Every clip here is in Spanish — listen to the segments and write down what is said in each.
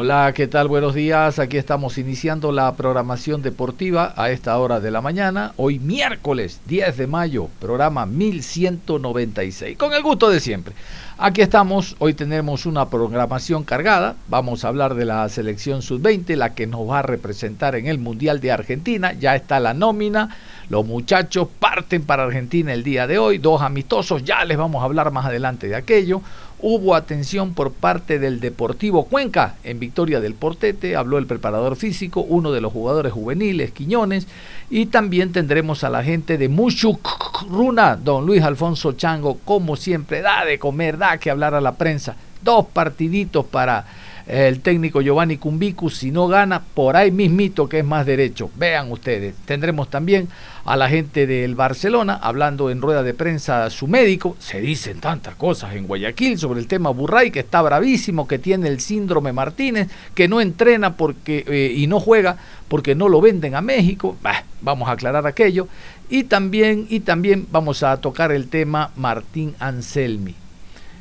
Hola, ¿qué tal? Buenos días. Aquí estamos iniciando la programación deportiva a esta hora de la mañana. Hoy miércoles 10 de mayo, programa 1196. Con el gusto de siempre. Aquí estamos, hoy tenemos una programación cargada, vamos a hablar de la selección sub-20, la que nos va a representar en el Mundial de Argentina, ya está la nómina, los muchachos parten para Argentina el día de hoy, dos amistosos, ya les vamos a hablar más adelante de aquello. Hubo atención por parte del Deportivo Cuenca en victoria del Portete, habló el preparador físico, uno de los jugadores juveniles, Quiñones, y también tendremos a la gente de Mushuk Runa, don Luis Alfonso Chango, como siempre, da de comer, da que hablar a la prensa. Dos partiditos para el técnico Giovanni Cumbicu, si no gana, por ahí mismito que es más derecho. Vean ustedes. Tendremos también a la gente del Barcelona hablando en rueda de prensa su médico. Se dicen tantas cosas en Guayaquil sobre el tema Burray, que está bravísimo, que tiene el síndrome Martínez, que no entrena porque eh, y no juega porque no lo venden a México. vamos a aclarar aquello. Y también, y también vamos a tocar el tema Martín Anselmi.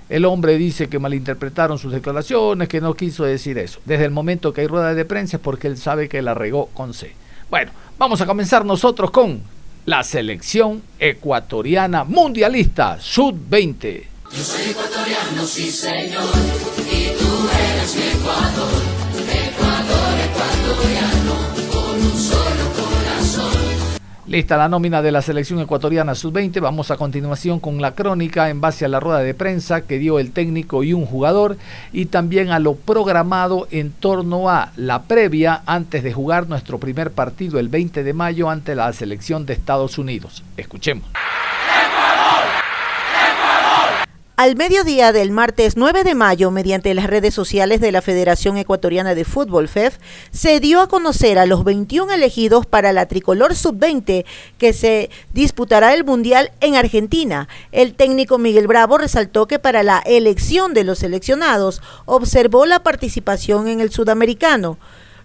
El hombre dice que malinterpretaron sus declaraciones, que no quiso decir eso. Desde el momento que hay rueda de prensa es porque él sabe que la regó con C. Bueno, vamos a comenzar nosotros con la selección ecuatoriana mundialista sub-20. Yo soy ecuatoriano, sí señor, y tú eres mi Ecuador, Ecuador ecuatoriano, Lista la nómina de la selección ecuatoriana sub-20. Vamos a continuación con la crónica en base a la rueda de prensa que dio el técnico y un jugador y también a lo programado en torno a la previa antes de jugar nuestro primer partido el 20 de mayo ante la selección de Estados Unidos. Escuchemos. Al mediodía del martes 9 de mayo, mediante las redes sociales de la Federación Ecuatoriana de Fútbol, FEF, se dio a conocer a los 21 elegidos para la tricolor sub-20 que se disputará el Mundial en Argentina. El técnico Miguel Bravo resaltó que para la elección de los seleccionados observó la participación en el sudamericano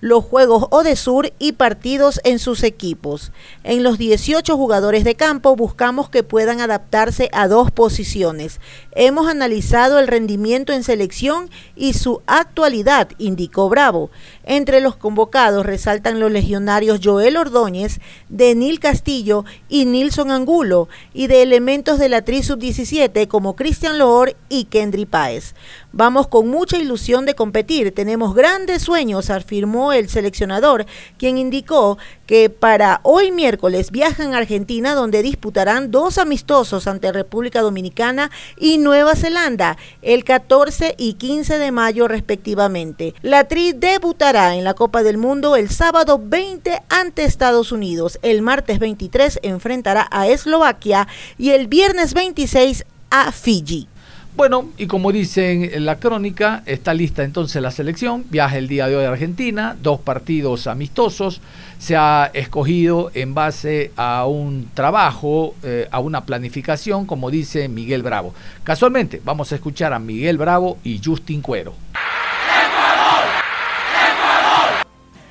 los Juegos Odesur y partidos en sus equipos. En los 18 jugadores de campo buscamos que puedan adaptarse a dos posiciones. Hemos analizado el rendimiento en selección y su actualidad, indicó Bravo. Entre los convocados resaltan los legionarios Joel Ordóñez, Denil Castillo y Nilson Angulo, y de elementos de la Tri Sub-17 como Cristian Loor y Kendry Páez. Vamos con mucha ilusión de competir, tenemos grandes sueños, afirmó el seleccionador, quien indicó que para hoy miércoles viajan a Argentina donde disputarán dos amistosos ante República Dominicana y Nueva Zelanda el 14 y 15 de mayo respectivamente. La Tri debutará en la Copa del Mundo el sábado 20 ante Estados Unidos, el martes 23 enfrentará a Eslovaquia y el viernes 26 a Fiji. Bueno, y como dicen en la crónica, está lista entonces la selección, viaja el día de hoy a Argentina, dos partidos amistosos, se ha escogido en base a un trabajo, eh, a una planificación, como dice Miguel Bravo. Casualmente, vamos a escuchar a Miguel Bravo y Justin Cuero.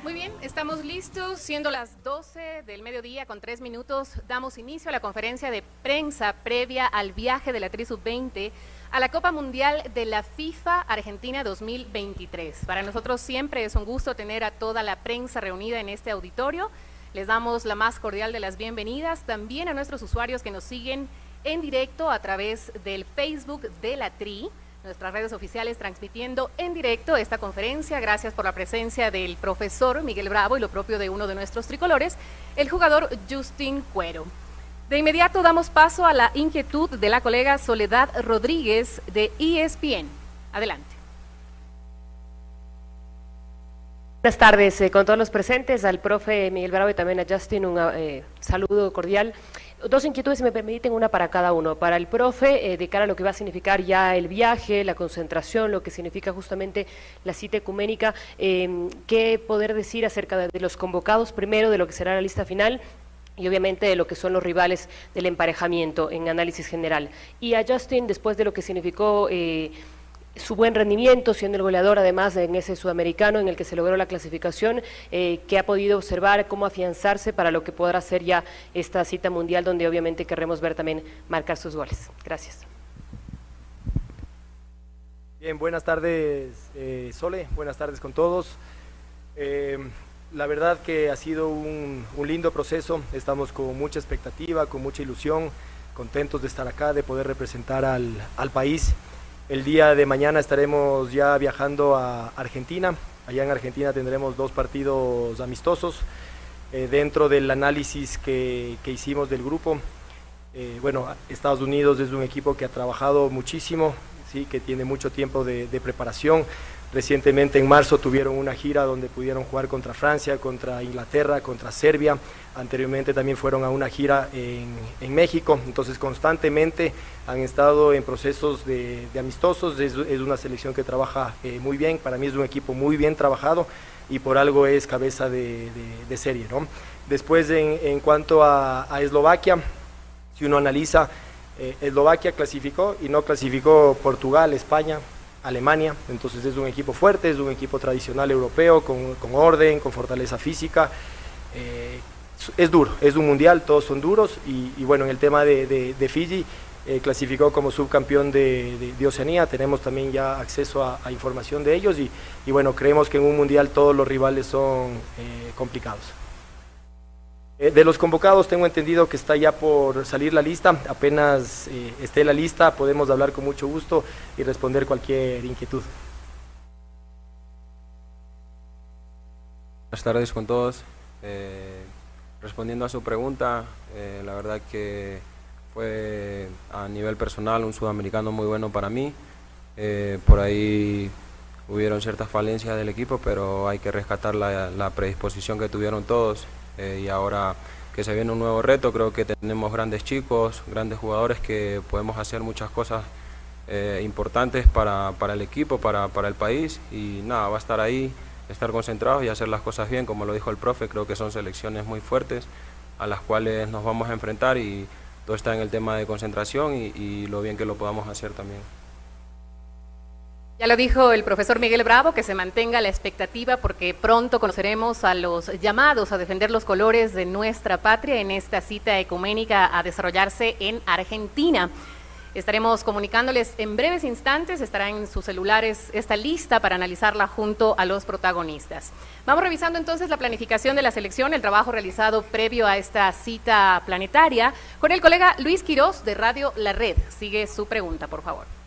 Muy bien, Estamos listos, siendo las 12 del mediodía con tres minutos, damos inicio a la conferencia de prensa previa al viaje de la Tri 20 a la Copa Mundial de la FIFA Argentina 2023. Para nosotros siempre es un gusto tener a toda la prensa reunida en este auditorio. Les damos la más cordial de las bienvenidas también a nuestros usuarios que nos siguen en directo a través del Facebook de la TRI, nuestras redes oficiales transmitiendo en directo esta conferencia. Gracias por la presencia del profesor Miguel Bravo y lo propio de uno de nuestros tricolores, el jugador Justin Cuero. De inmediato damos paso a la inquietud de la colega Soledad Rodríguez de ESPN. Adelante. Buenas tardes eh, con todos los presentes, al profe Miguel Bravo y también a Justin, un eh, saludo cordial. Dos inquietudes, si me permiten, una para cada uno. Para el profe, eh, de cara a lo que va a significar ya el viaje, la concentración, lo que significa justamente la cita ecuménica, ¿qué poder decir acerca de, de los convocados primero, de lo que será la lista final y obviamente de lo que son los rivales del emparejamiento en análisis general. Y a Justin, después de lo que significó eh, su buen rendimiento, siendo el goleador además en ese sudamericano en el que se logró la clasificación, eh, ¿qué ha podido observar, cómo afianzarse para lo que podrá ser ya esta cita mundial donde obviamente querremos ver también marcar sus goles. Gracias. Bien, buenas tardes eh, Sole, buenas tardes con todos. Eh, la verdad que ha sido un, lindo proceso, estamos con mucha expectativa, con mucha ilusión, contentos de estar acá, de poder representar al, país. El día de mañana estaremos ya viajando a Argentina, allá en Argentina tendremos dos partidos amistosos. Eh, dentro del análisis que, hicimos del grupo, eh, bueno, Estados Unidos es un equipo que ha trabajado muchísimo, ¿sí? que tiene mucho tiempo de preparación, Recientemente en marzo tuvieron una gira donde pudieron jugar contra Francia, contra Inglaterra, contra Serbia. Anteriormente también fueron a una gira en, México. Entonces constantemente han estado en procesos de, amistosos. Es, una selección que trabaja eh, muy bien. Para mí es un equipo muy bien trabajado y por algo es cabeza de, serie. Después en, cuanto a, Eslovaquia, si uno analiza, eh, Eslovaquia clasificó y no clasificó Portugal, España, Alemania, entonces es un equipo fuerte, es un equipo tradicional europeo, con, orden, con fortaleza física. Eh, es duro, es un mundial, todos son duros y, bueno, en el tema de, Fiji eh, clasificó como subcampeón de, Oceanía, tenemos también ya acceso a, información de ellos y, bueno, creemos que en un mundial todos los rivales son eh, complicados. Eh, de los convocados tengo entendido que está ya por salir la lista, apenas eh, esté la lista podemos hablar con mucho gusto y responder cualquier inquietud. Buenas tardes con todos. Eh, respondiendo a su pregunta, la verdad que fue a nivel personal un sudamericano muy bueno para mí. por ahí hubieron ciertas falencias del equipo, pero hay que rescatar la predisposición que tuvieron todos. Eh, y ahora que se viene un nuevo reto, creo que tenemos grandes chicos, grandes jugadores que podemos hacer muchas cosas eh, importantes para, para, el equipo, para, para, el país y nada, va a estar ahí, estar concentrados y hacer las cosas bien, como lo dijo el profe, creo que son selecciones muy fuertes a las cuales nos vamos a enfrentar y todo está en el tema de concentración y, y lo bien que lo podamos hacer también. Ya lo dijo el profesor Miguel Bravo, que se mantenga la expectativa porque pronto conoceremos a los llamados a defender los colores de nuestra patria en esta cita ecuménica a desarrollarse en Argentina. Estaremos comunicándoles en breves instantes, estará en sus celulares esta lista para analizarla junto a los protagonistas. Vamos revisando entonces la planificación de la selección, el trabajo realizado previo a esta cita planetaria con el colega Luis Quirós de Radio La Red. Sigue su pregunta, por favor.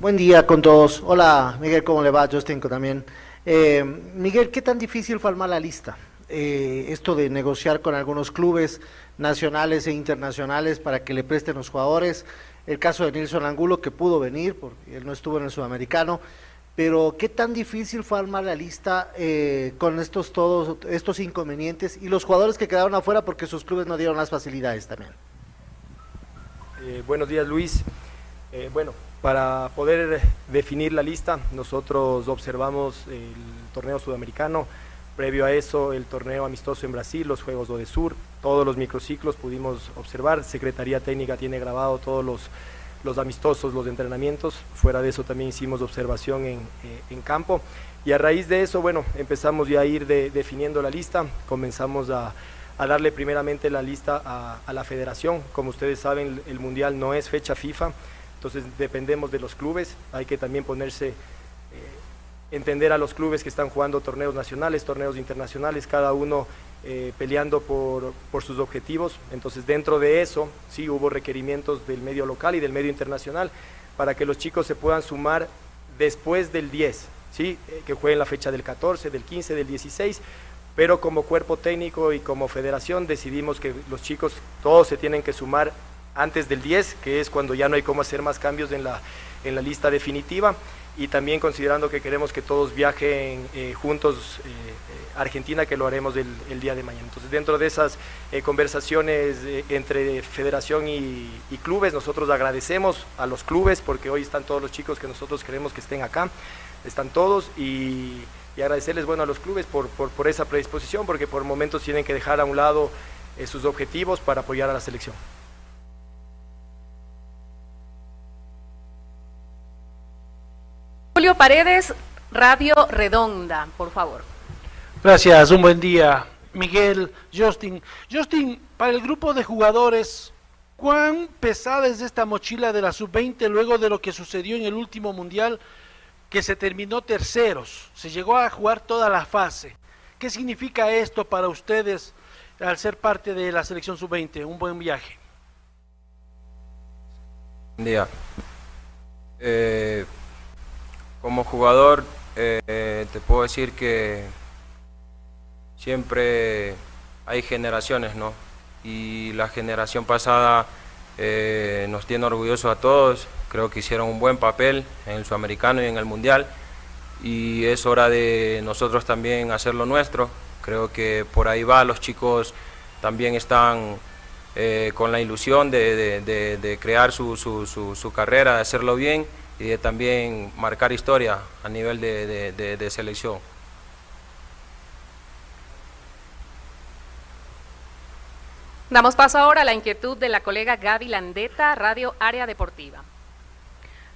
Buen día con todos. Hola Miguel, ¿cómo le va? Justin también. Eh, Miguel, ¿qué tan difícil fue armar la lista? Eh, esto de negociar con algunos clubes nacionales e internacionales para que le presten los jugadores. El caso de Nilson Angulo, que pudo venir, porque él no estuvo en el sudamericano. Pero, ¿qué tan difícil fue armar la lista eh, con estos, todos, estos inconvenientes y los jugadores que quedaron afuera porque sus clubes no dieron las facilidades también? buenos días, Luis. bueno, para poder definir la lista, nosotros observamos el torneo sudamericano, previo a eso el torneo amistoso en Brasil, los Juegos de Sur, todos los microciclos pudimos observar, Secretaría Técnica tiene grabado todos los, los amistosos, los entrenamientos, fuera de eso también hicimos observación en, eh, campo. Y a raíz de eso, bueno, empezamos ya a ir definiendo la lista, comenzamos a, darle primeramente la lista a, a la federación, como ustedes saben el Mundial no es fecha FIFA, entonces dependemos de los clubes, hay que también ponerse, eh, entender a los clubes que están jugando torneos nacionales, torneos internacionales, cada uno eh, peleando por, sus objetivos. Entonces dentro de eso sí hubo requerimientos del medio local y del medio internacional. para que los chicos se puedan sumar después del 10, ¿sí? Eh, que jueguen la fecha del 14, del 15, del 16, pero como cuerpo técnico y como federación decidimos que los chicos todos se tienen que sumar antes del 10, que es cuando ya no hay cómo hacer más cambios en la, en la lista definitiva y también considerando que queremos que todos viajen eh, juntos eh, eh, Argentina, que lo haremos el, día de mañana. Entonces, dentro de esas conversaciones entre federación y, clubes, nosotros agradecemos a los clubes, porque hoy están todos los chicos que nosotros queremos que estén acá, están todos, y, agradecerles bueno, a los clubes por, por, esa predisposición, porque por momentos tienen que dejar a un lado sus objetivos para apoyar a la selección. Julio Paredes, Radio Redonda, por favor. Gracias, un buen día. Miguel, Justin. Justin, para el grupo de jugadores, ¿cuán pesada es esta mochila de la sub-20 luego de lo que sucedió en el último mundial que se terminó terceros? Se llegó a jugar toda la fase. ¿Qué significa esto para ustedes al ser parte de la selección sub-20? Un buen viaje. Buen día. Eh, como jugador eh, te puedo decir que siempre hay generaciones, ¿no? Y la generación pasada eh, nos tiene orgullosos a todos, creo que hicieron un buen papel en el sudamericano y en el mundial. Y es hora de nosotros también hacer lo nuestro, creo que por ahí va, los chicos también están eh, con la ilusión de, crear su, su, su, su carrera, de hacerlo bien y de también marcar historia a nivel de, de, de, de, selección. Damos paso ahora a la inquietud de la colega Gaby Landeta, Radio Área Deportiva.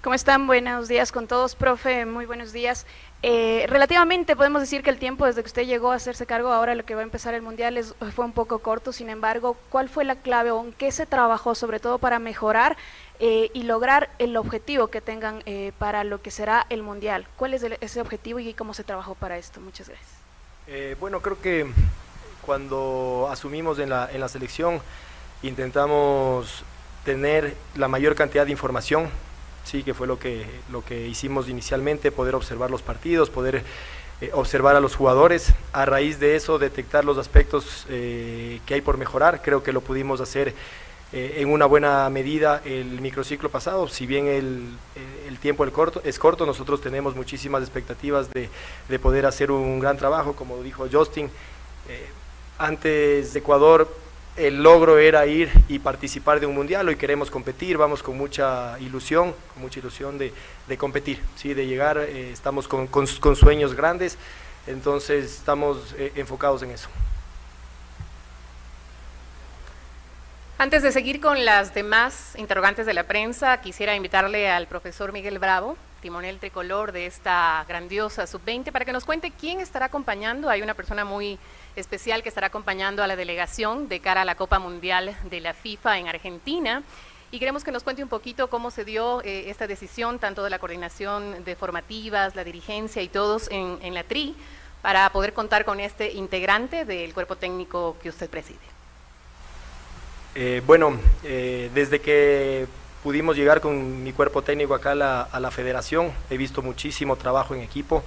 ¿Cómo están? Buenos días con todos, profe, muy buenos días. Eh, relativamente podemos decir que el tiempo desde que usted llegó a hacerse cargo ahora lo que va a empezar el Mundial es, fue un poco corto, sin embargo, ¿cuál fue la clave o en qué se trabajó sobre todo para mejorar eh, y lograr el objetivo que tengan eh, para lo que será el Mundial? ¿Cuál es ese objetivo y cómo se trabajó para esto? Muchas gracias. Eh, bueno, creo que cuando asumimos en la, en la selección intentamos tener la mayor cantidad de información sí, que fue lo que, lo que hicimos inicialmente, poder observar los partidos, poder eh, observar a los jugadores, a raíz de eso detectar los aspectos eh, que hay por mejorar, creo que lo pudimos hacer eh, en una buena medida el microciclo pasado, si bien el, el tiempo es corto, nosotros tenemos muchísimas expectativas de, de, poder hacer un gran trabajo, como dijo Justin, antes de Ecuador el logro era ir y participar de un mundial, hoy queremos competir, vamos con mucha ilusión, con mucha ilusión de, competir, ¿sí? de llegar, eh, estamos con, sueños grandes, entonces estamos eh, enfocados en eso. Antes de seguir con las demás interrogantes de la prensa, quisiera invitarle al profesor Miguel Bravo, timonel tricolor de esta grandiosa sub-20, para que nos cuente quién estará acompañando. Hay una persona muy especial que estará acompañando a la delegación de cara a la Copa Mundial de la FIFA en Argentina. Y queremos que nos cuente un poquito cómo se dio eh, esta decisión, tanto de la coordinación de formativas, la dirigencia y todos en, la TRI, para poder contar con este integrante del cuerpo técnico que usted preside. Eh, bueno, eh, desde que pudimos llegar con mi cuerpo técnico acá a la, a la federación, he visto muchísimo trabajo en equipo.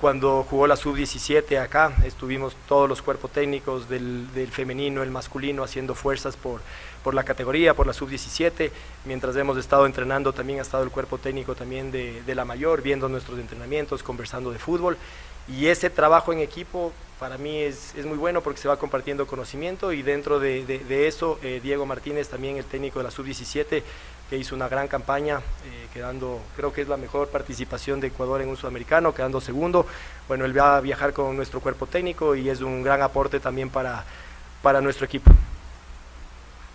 Cuando jugó la sub-17 acá, estuvimos todos los cuerpos técnicos del, del, femenino, el masculino, haciendo fuerzas por, por la categoría, por la sub-17. Mientras hemos estado entrenando, también ha estado el cuerpo técnico también de, de la mayor, viendo nuestros entrenamientos, conversando de fútbol. Y ese trabajo en equipo para mí es, es, muy bueno porque se va compartiendo conocimiento y dentro de, de, eso eh, Diego Martínez, también el técnico de la sub-17, que hizo una gran campaña, eh, quedando, creo que es la mejor participación de Ecuador en un sudamericano, quedando segundo. Bueno, él va a viajar con nuestro cuerpo técnico y es un gran aporte también para, para nuestro equipo.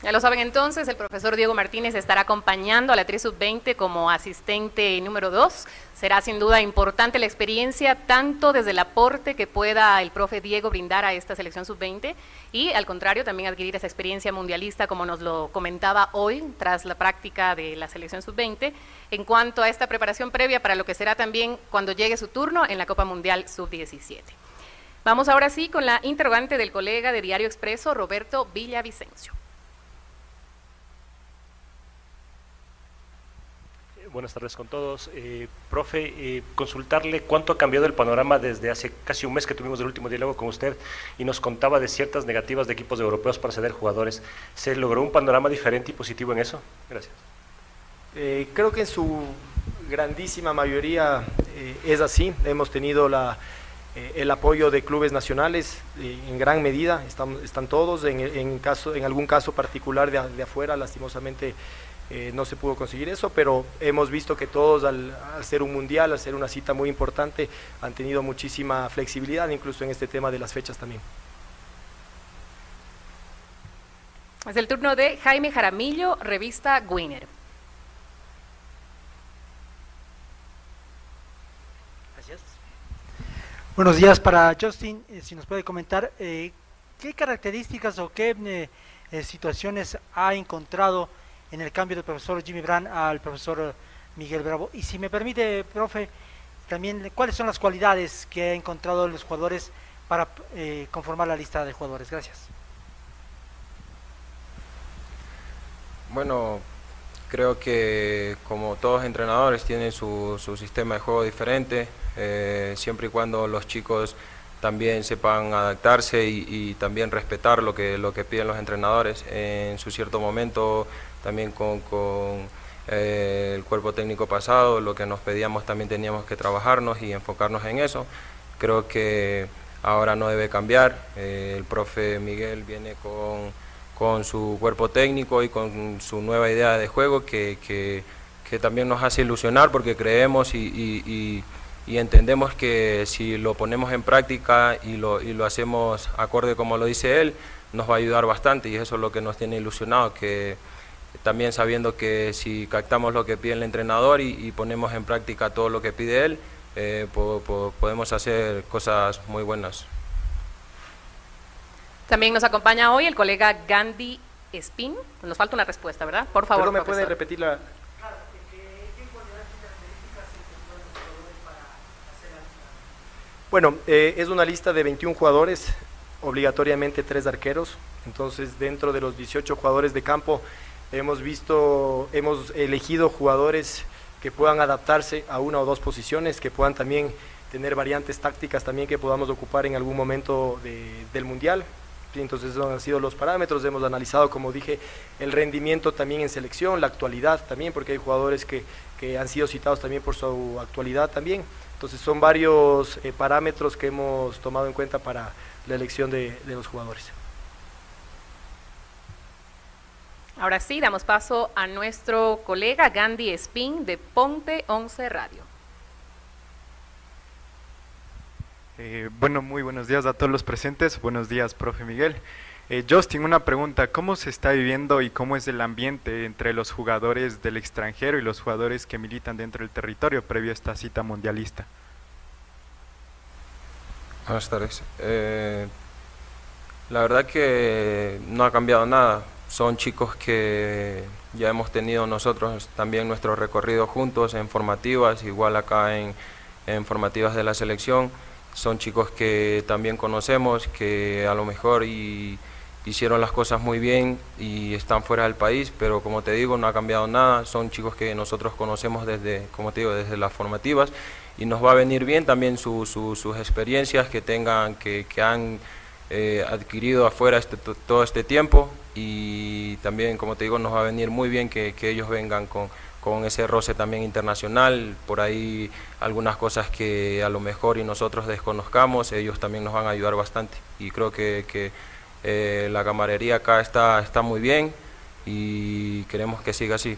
Ya lo saben entonces, el profesor Diego Martínez estará acompañando a la 3 Sub-20 como asistente número 2. Será sin duda importante la experiencia, tanto desde el aporte que pueda el profe Diego brindar a esta selección Sub-20 y al contrario también adquirir esa experiencia mundialista como nos lo comentaba hoy tras la práctica de la selección Sub-20 en cuanto a esta preparación previa para lo que será también cuando llegue su turno en la Copa Mundial Sub-17. Vamos ahora sí con la interrogante del colega de Diario Expreso, Roberto Villavicencio. Buenas tardes con todos. Eh, profe, eh, consultarle cuánto ha cambiado el panorama desde hace casi un mes que tuvimos el último diálogo con usted y nos contaba de ciertas negativas de equipos europeos para ceder jugadores. ¿Se logró un panorama diferente y positivo en eso? Gracias. Eh, creo que en su grandísima mayoría es así. Hemos tenido la, el apoyo de clubes nacionales en gran medida, están, están todos, en, caso, en algún caso particular de, de afuera, lastimosamente eh, no se pudo conseguir eso, pero hemos visto que todos al, ser un mundial, al ser una cita muy importante, han tenido muchísima flexibilidad, incluso en este tema de las fechas también. Es el turno de Jaime Jaramillo, revista Winner. Gracias. Buenos días para Justin, eh, si nos puede comentar eh, qué características o qué situaciones ha encontrado en el cambio del profesor Jimmy Brand al profesor Miguel Bravo. Y si me permite, profe, también cuáles son las cualidades que ha encontrado los jugadores para eh, conformar la lista de jugadores. Gracias. Bueno, creo que como todos entrenadores tienen su, sistema de juego diferente, eh, siempre y cuando los chicos también sepan adaptarse y, y, también respetar lo que, lo que piden los entrenadores. En su cierto momento también con, eh, el cuerpo técnico pasado, lo que nos pedíamos también teníamos que trabajarnos y enfocarnos en eso. Creo que ahora no debe cambiar, eh, el profe Miguel viene con, con, su cuerpo técnico y con su nueva idea de juego que, que, también nos hace ilusionar porque creemos y, y, y, entendemos que si lo ponemos en práctica y lo, y lo hacemos acorde como lo dice él, nos va a ayudar bastante y eso es lo que nos tiene ilusionado, que también sabiendo que si captamos lo que pide el entrenador y, ponemos en práctica todo lo que pide él, eh, podemos hacer cosas muy buenas. También nos acompaña hoy el colega Gandhi Spin. Nos falta una respuesta, ¿verdad? Por favor. ¿Pero me puede repetir la, Bueno, eh, es una lista de 21 jugadores, obligatoriamente tres arqueros. Entonces, dentro de los 18 jugadores de campo, Hemos visto, hemos elegido jugadores que puedan adaptarse a una o dos posiciones, que puedan también tener variantes tácticas también que podamos ocupar en algún momento del Mundial. Entonces esos han sido los parámetros, hemos analizado, como dije, el rendimiento también en selección, la actualidad también, porque hay jugadores que, han sido citados también por su actualidad también. Entonces son varios eh, parámetros que hemos tomado en cuenta para la elección de los jugadores. Ahora sí, damos paso a nuestro colega Gandhi Spin de Ponte 11 Radio. Eh, bueno, muy buenos días a todos los presentes. Buenos días, profe Miguel. Eh, Justin, una pregunta. ¿Cómo se está viviendo y cómo es el ambiente entre los jugadores del extranjero y los jugadores que militan dentro del territorio previo a esta cita mundialista? Buenas tardes. Eh, la verdad que no ha cambiado nada son chicos que ya hemos tenido nosotros también nuestro recorrido juntos en formativas, igual acá en, formativas de la selección. Son chicos que también conocemos, que a lo mejor hicieron las cosas muy bien y están fuera del país, pero como te digo, no ha cambiado nada. Son chicos que nosotros conocemos desde, como te digo, desde las formativas y nos va a venir bien también sus experiencias que tengan, que, que han eh, adquirido afuera este, todo este tiempo y también, como te digo, nos va a venir muy bien que, ellos vengan con, con, ese roce también internacional, por ahí algunas cosas que a lo mejor y nosotros desconozcamos, ellos también nos van a ayudar bastante y creo que, que eh, la camarería acá está, está muy bien y queremos que siga así.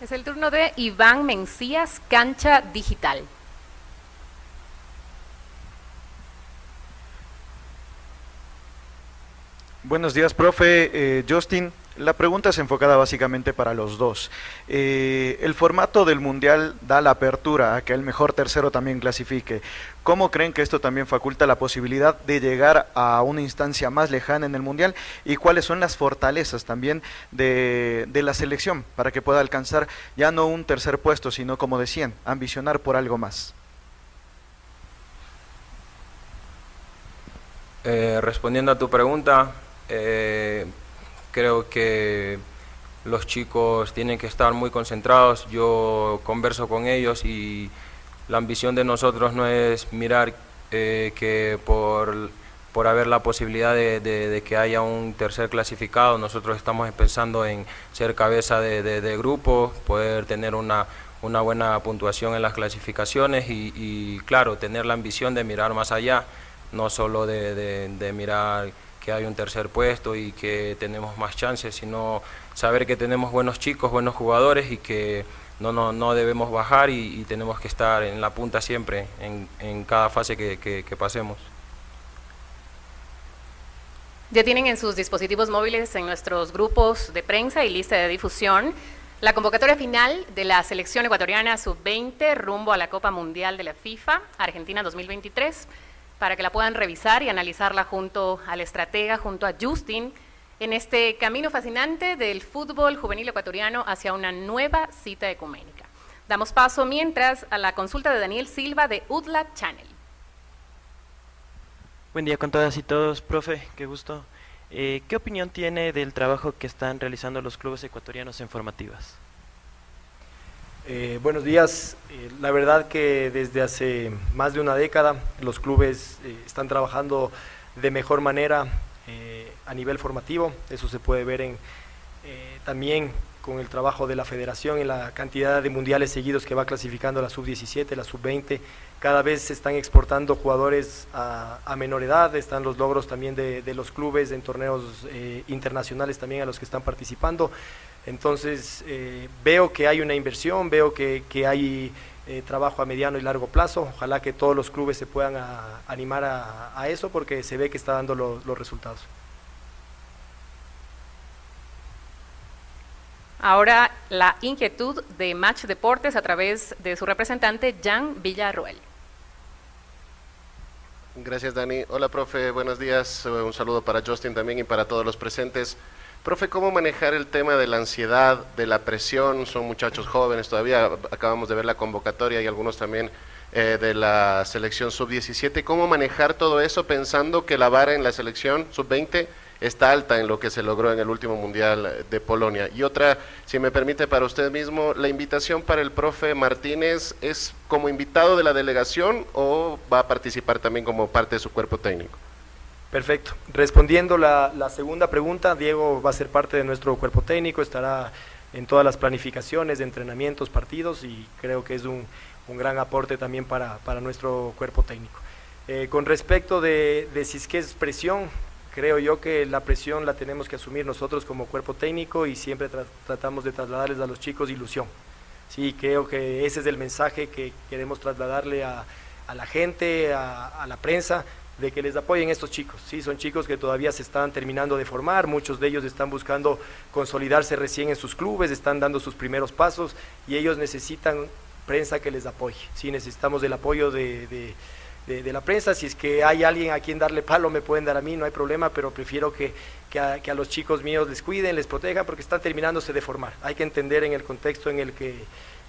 Es el turno de Iván Mencías, Cancha Digital. Buenos días, profe. Eh, Justin, la pregunta es enfocada básicamente para los dos. Eh, el formato del Mundial da la apertura a que el mejor tercero también clasifique. ¿Cómo creen que esto también faculta la posibilidad de llegar a una instancia más lejana en el Mundial? ¿Y cuáles son las fortalezas también de, la selección para que pueda alcanzar ya no un tercer puesto, sino como decían, ambicionar por algo más? Eh, respondiendo a tu pregunta, eh, creo que los chicos tienen que estar muy concentrados, yo converso con ellos y la ambición de nosotros no es mirar eh, que por, por haber la posibilidad de, que haya un tercer clasificado, nosotros estamos pensando en ser cabeza de, de- grupo, poder tener una, una buena puntuación en las clasificaciones y, y, claro, tener la ambición de mirar más allá, no solo de mirar que hay un tercer puesto y que tenemos más chances, sino saber que tenemos buenos chicos, buenos jugadores y que no, no, no debemos bajar y, y tenemos que estar en la punta siempre, en, en cada fase que, que- que pasemos. Ya tienen en sus dispositivos móviles en nuestros grupos de prensa y lista de difusión la convocatoria final de la selección ecuatoriana sub-20 rumbo a la Copa Mundial de la FIFA Argentina 2023 para que la puedan revisar y analizarla junto al estratega, junto a Justin, en este camino fascinante del fútbol juvenil ecuatoriano hacia una nueva cita ecuménica. Damos paso mientras a la consulta de Daniel Silva de UDLA Channel. Buen día con todas y todos, profe, qué gusto. Eh, ¿Qué opinión tiene del trabajo que están realizando los clubes ecuatorianos en formativas? Eh, buenos días. Eh, la verdad que desde hace más de una década los clubes eh, están trabajando de mejor manera a nivel formativo. Eso se puede ver en, también con el trabajo de la federación en la cantidad de mundiales seguidos que va clasificando la sub-17, la sub-20. Cada vez se están exportando jugadores a, menor edad, están los logros también de, los clubes en torneos internacionales también a los que están participando. Entonces eh, veo que hay una inversión, veo que, que hay eh, trabajo a mediano y largo plazo. Ojalá que todos los clubes se puedan a- animar a, a eso porque se ve que está dando lo- los resultados. Ahora la inquietud de Match Deportes a través de su representante Jan Villarroel. Gracias, Dani. Hola, profe. Buenos días. Un saludo para Justin también y para todos los presentes. Profe, ¿cómo manejar el tema de la ansiedad, de la presión? Son muchachos jóvenes todavía. Acabamos de ver la convocatoria y algunos también eh, de la selección sub-17. ¿Cómo manejar todo eso pensando que la vara en la selección sub-20 está alta en lo que se logró en el último Mundial de Polonia? Y otra, si me permite para usted mismo, la invitación para el profe Martínez es como invitado de la delegación o va a participar también como parte de su cuerpo técnico? Perfecto. Respondiendo la, la segunda pregunta, Diego va a ser parte de nuestro cuerpo técnico, estará en todas las planificaciones entrenamientos, partidos y creo que es un, gran aporte también para, nuestro cuerpo técnico. Eh, con respecto de, de si es presión, creo yo que la presión la tenemos que asumir nosotros como cuerpo técnico y siempre tra- tratamos de trasladarles a los chicos ilusión. Sí, creo que ese es el mensaje que queremos trasladarle a, a la gente, a la prensa, de que les apoyen estos chicos. Sí, son chicos que todavía se están terminando de formar, muchos de ellos están buscando consolidarse recién en sus clubes, están dando sus primeros pasos y ellos necesitan prensa que les apoye. Sí, necesitamos del apoyo de, de- la prensa. Si es que hay alguien a quien darle palo, me pueden dar a mí, no hay problema, pero prefiero que, que a, que a los chicos míos les cuiden, les protejan, porque están terminándose de formar. Hay que entender en el contexto en el que,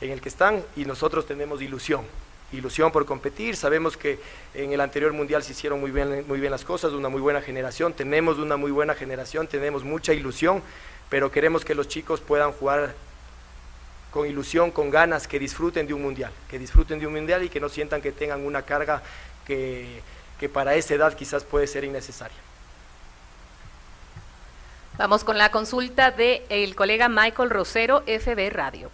en el que están y nosotros tenemos ilusión. Ilusión por competir, sabemos que en el anterior mundial se hicieron muy bien, muy bien las cosas, una muy buena generación, tenemos una muy buena generación, tenemos mucha ilusión, pero queremos que los chicos puedan jugar con ilusión, con ganas, que disfruten de un mundial, que disfruten de un mundial y que no sientan que tengan una carga que, que para esa edad quizás puede ser innecesaria. Vamos con la consulta del el colega Michael Rosero, FB Radio.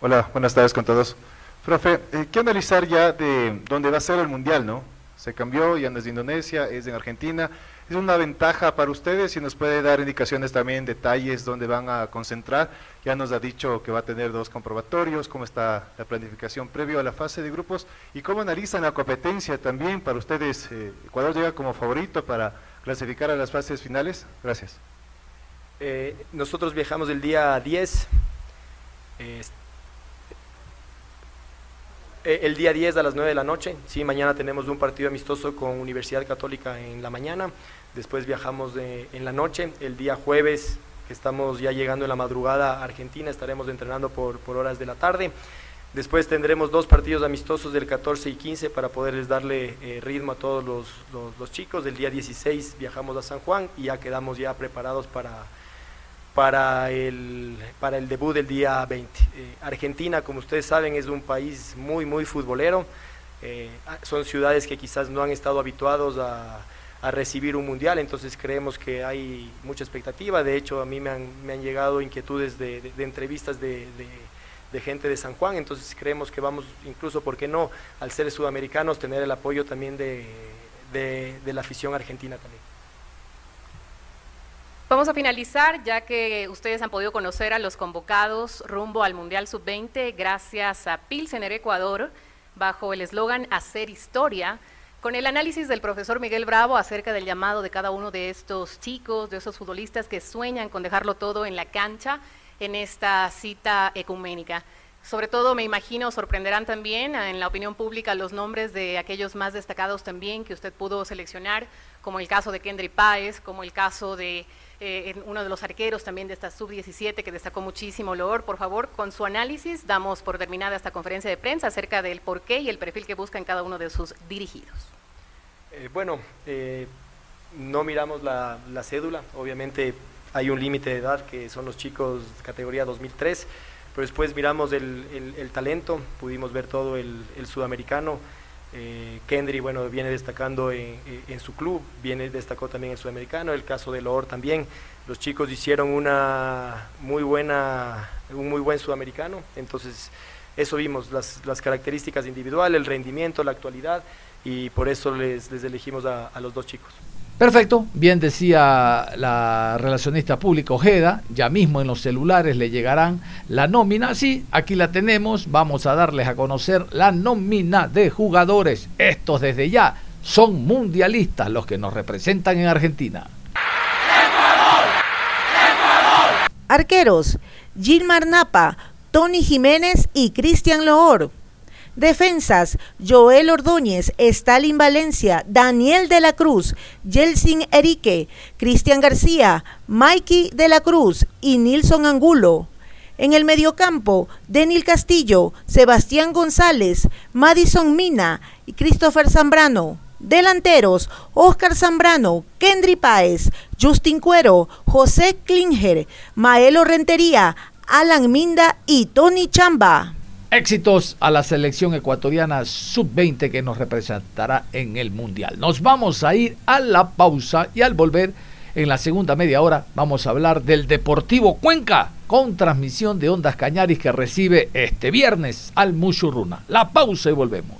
Hola, buenas tardes con todos. Profe, eh, ¿qué analizar ya de dónde va a ser el Mundial, no? Se cambió, ya no es de Indonesia, es en Argentina. ¿Es una ventaja para ustedes? Si nos puede dar indicaciones también, detalles, dónde van a concentrar. Ya nos ha dicho que va a tener dos comprobatorios, cómo está la planificación previo a la fase de grupos y cómo analizan la competencia también para ustedes. eh, ¿Ecuador llega como favorito para clasificar a las fases finales? Gracias. Eh, nosotros viajamos el día 10. eh, eh, el día 10 a las 9 de la noche. Sí, mañana tenemos un partido amistoso con Universidad Católica en la mañana. Después viajamos de- en la noche. El día jueves, que estamos ya llegando en la madrugada a Argentina, estaremos entrenando por, por horas de la tarde. Después tendremos dos partidos amistosos del 14 y 15 para poderles darle eh, ritmo a todos los, los, los, chicos. El día 16 viajamos a San Juan y ya quedamos ya preparados para, para, el, para el debut del día 20. Eh, Argentina, como ustedes saben, es un país muy, muy futbolero. Eh, son ciudades que quizás no han estado habituados a, recibir un mundial, entonces creemos que hay mucha expectativa. De hecho, a mí me han, me han llegado inquietudes de, de, de entrevistas de, de, gente de San Juan, entonces creemos que vamos, incluso, ¿por qué no?, al ser sudamericanos, tener el apoyo también de, la afición argentina también. Vamos a finalizar, ya que ustedes han podido conocer a los convocados rumbo al Mundial Sub-20 gracias a Pilsener Ecuador, bajo el eslogan Hacer Historia, con el análisis del profesor Miguel Bravo acerca del llamado de cada uno de estos chicos, de esos futbolistas que sueñan con dejarlo todo en la cancha en esta cita ecuménica. Sobre todo, me imagino, sorprenderán también en la opinión pública los nombres de aquellos más destacados también que usted pudo seleccionar, como el caso de Kendry Páez, como el caso de eh, uno de los arqueros también de esta sub-17 que destacó muchísimo Loor. Por favor, con su análisis damos por terminada esta conferencia de prensa acerca del porqué y el perfil que buscan cada uno de sus dirigidos. Eh, bueno, eh, no miramos la, la cédula, obviamente hay un límite de edad que son los chicos categoría 2003, pero después miramos el, el, el talento, pudimos ver todo el, el sudamericano. Eh, Kendry, bueno, viene destacando en, su club, viene destacó también en sudamericano, el caso de Loor también. Los chicos hicieron una muy buena, un muy buen sudamericano, entonces eso vimos, las, las características individuales, el rendimiento, la actualidad, y por eso les, les elegimos a los dos chicos. Perfecto, bien decía la relacionista pública Ojeda, ya mismo en los celulares le llegarán la nómina, sí, aquí la tenemos, vamos a darles a conocer la nómina de jugadores, estos desde ya son mundialistas los que nos representan en Argentina. Arqueros, Gilmar Napa, Tony Jiménez y Cristian Loor. Defensas, Joel Ordóñez, Stalin Valencia, Daniel de la Cruz, Yelsin Erique, Cristian García, Mikey de la Cruz y Nilson Angulo. En el mediocampo, Denil Castillo, Sebastián González, Madison Mina y Christopher Zambrano. Delanteros, Oscar Zambrano, Kendry Páez, Justin Cuero, José Klinger, Maelo Rentería, Alan Minda y Tony Chamba. Éxitos a la selección ecuatoriana sub-20 que nos representará en el Mundial. Nos vamos a ir a la pausa y al volver en la segunda media hora vamos a hablar del Deportivo Cuenca con transmisión de Ondas Cañaris que recibe este viernes al Mushurruna. La pausa y volvemos.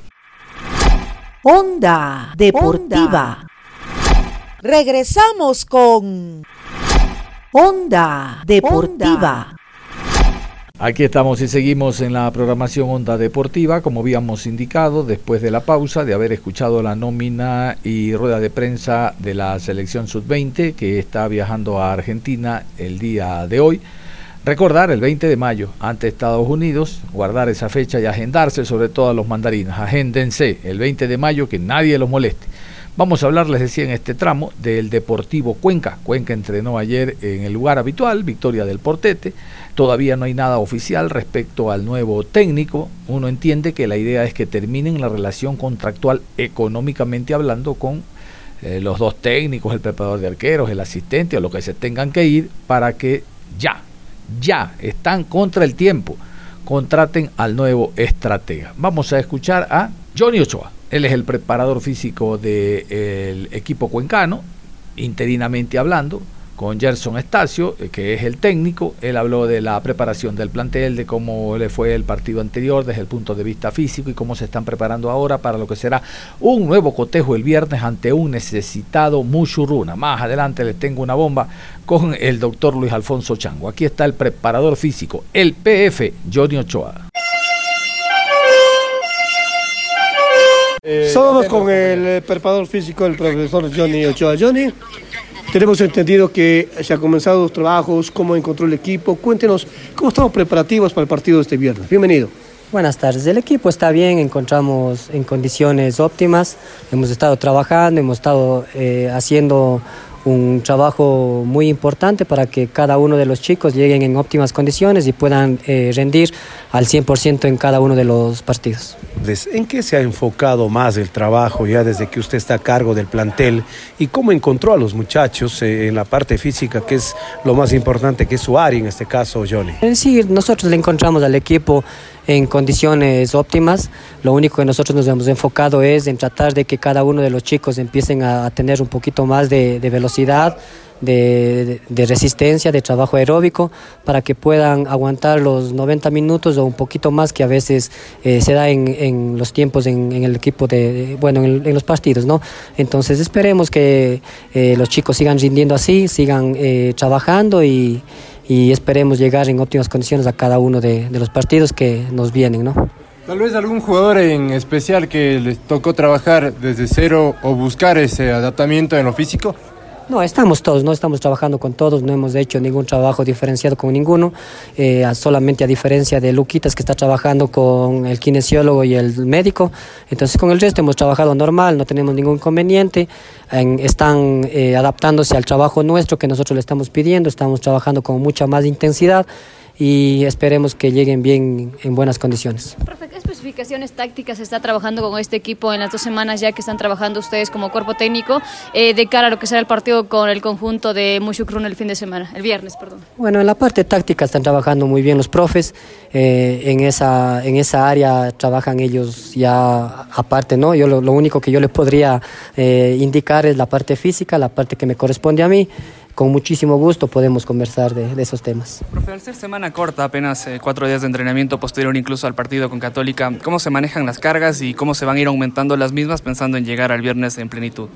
Onda Deportiva. Regresamos con Onda Deportiva. Aquí estamos y seguimos en la programación Onda Deportiva, como habíamos indicado, después de la pausa, de haber escuchado la nómina y rueda de prensa de la selección sub-20 que está viajando a Argentina el día de hoy. Recordar el 20 de mayo ante Estados Unidos, guardar esa fecha y agendarse sobre todo a los mandarinas. Agéndense el 20 de mayo, que nadie los moleste. Vamos a hablar, les decía en este tramo, del Deportivo Cuenca. Cuenca entrenó ayer en el lugar habitual, Victoria del Portete. Todavía no hay nada oficial respecto al nuevo técnico. Uno entiende que la idea es que terminen la relación contractual económicamente hablando con eh, los dos técnicos, el preparador de arqueros, el asistente o lo que se tengan que ir para que ya, ya están contra el tiempo. Contraten al nuevo estratega. Vamos a escuchar a Johnny Ochoa. Él es el preparador físico del equipo cuencano, interinamente hablando con Gerson Estacio, eh, que es el técnico. Él habló de la preparación del plantel, de cómo le fue el partido anterior desde el punto de vista físico y cómo se están preparando ahora para lo que será un nuevo cotejo el viernes ante un necesitado Muchurruna. Más adelante les tengo una bomba con el doctor Luis Alfonso Chango. Aquí está el preparador físico, el PF, Johnny Ochoa. Eh, Estamos con el preparador físico, el profesor Johnny Ochoa. Johnny, tenemos entendido que se han comenzado los trabajos, cómo encontró el equipo. Cuéntenos cómo estamos preparativos para el partido de este viernes. Bienvenido. Buenas tardes, el equipo está bien, encontramos en condiciones óptimas, hemos estado trabajando, hemos estado eh, haciendo un trabajo muy importante para que cada uno de los chicos lleguen en óptimas condiciones y puedan eh, rendir al 100% en cada uno de los partidos. ¿En qué se ha enfocado más el trabajo ya desde que usted está a cargo del plantel y cómo encontró a los muchachos eh, en la parte física, que es lo más importante, que es su área en este caso, Johnny? Decir, nosotros le encontramos al equipo en condiciones óptimas. Lo único que nosotros nos hemos enfocado es en tratar de que cada uno de los chicos empiecen a, tener un poquito más de, velocidad, de, resistencia, de trabajo aeróbico, para que puedan aguantar los 90 minutos o un poquito más que a veces eh, se da en, los tiempos en, el equipo de, bueno, en, en, los partidos, ¿no? Entonces esperemos que eh, los chicos sigan rindiendo así, sigan eh, trabajando y, y, esperemos llegar en óptimas condiciones a cada uno de, los partidos que nos vienen, ¿no? Tal vez algún jugador en especial que les tocó trabajar desde cero o buscar ese adaptamiento en lo físico. No, estamos todos, no estamos trabajando con todos, no hemos hecho ningún trabajo diferenciado con ninguno, eh, solamente a diferencia de Luquitas que está trabajando con el kinesiólogo y el médico, entonces con el resto hemos trabajado normal, no tenemos ningún inconveniente, en, están eh, adaptándose al trabajo nuestro que nosotros le estamos pidiendo, estamos trabajando con mucha más intensidad y esperemos que lleguen bien en buenas condiciones. Profe, ¿qué especificaciones tácticas está trabajando con este equipo en las dos semanas ya que están trabajando ustedes como cuerpo técnico eh, de cara a lo que será el partido con el conjunto de Mushukrun el fin de semana, el viernes, perdón? Bueno, en la parte táctica están trabajando muy bien los profes, eh, en, esa, en esa área trabajan ellos ya aparte, ¿no? Yo lo, lo único que yo les podría eh, indicar es la parte física, la parte que me corresponde a mí con muchísimo gusto podemos conversar de, de, esos temas. Profe, al ser semana corta, apenas eh, cuatro días de entrenamiento posterior incluso al partido con Católica, ¿cómo se manejan las cargas y cómo se van a ir aumentando las mismas pensando en llegar al viernes en plenitud?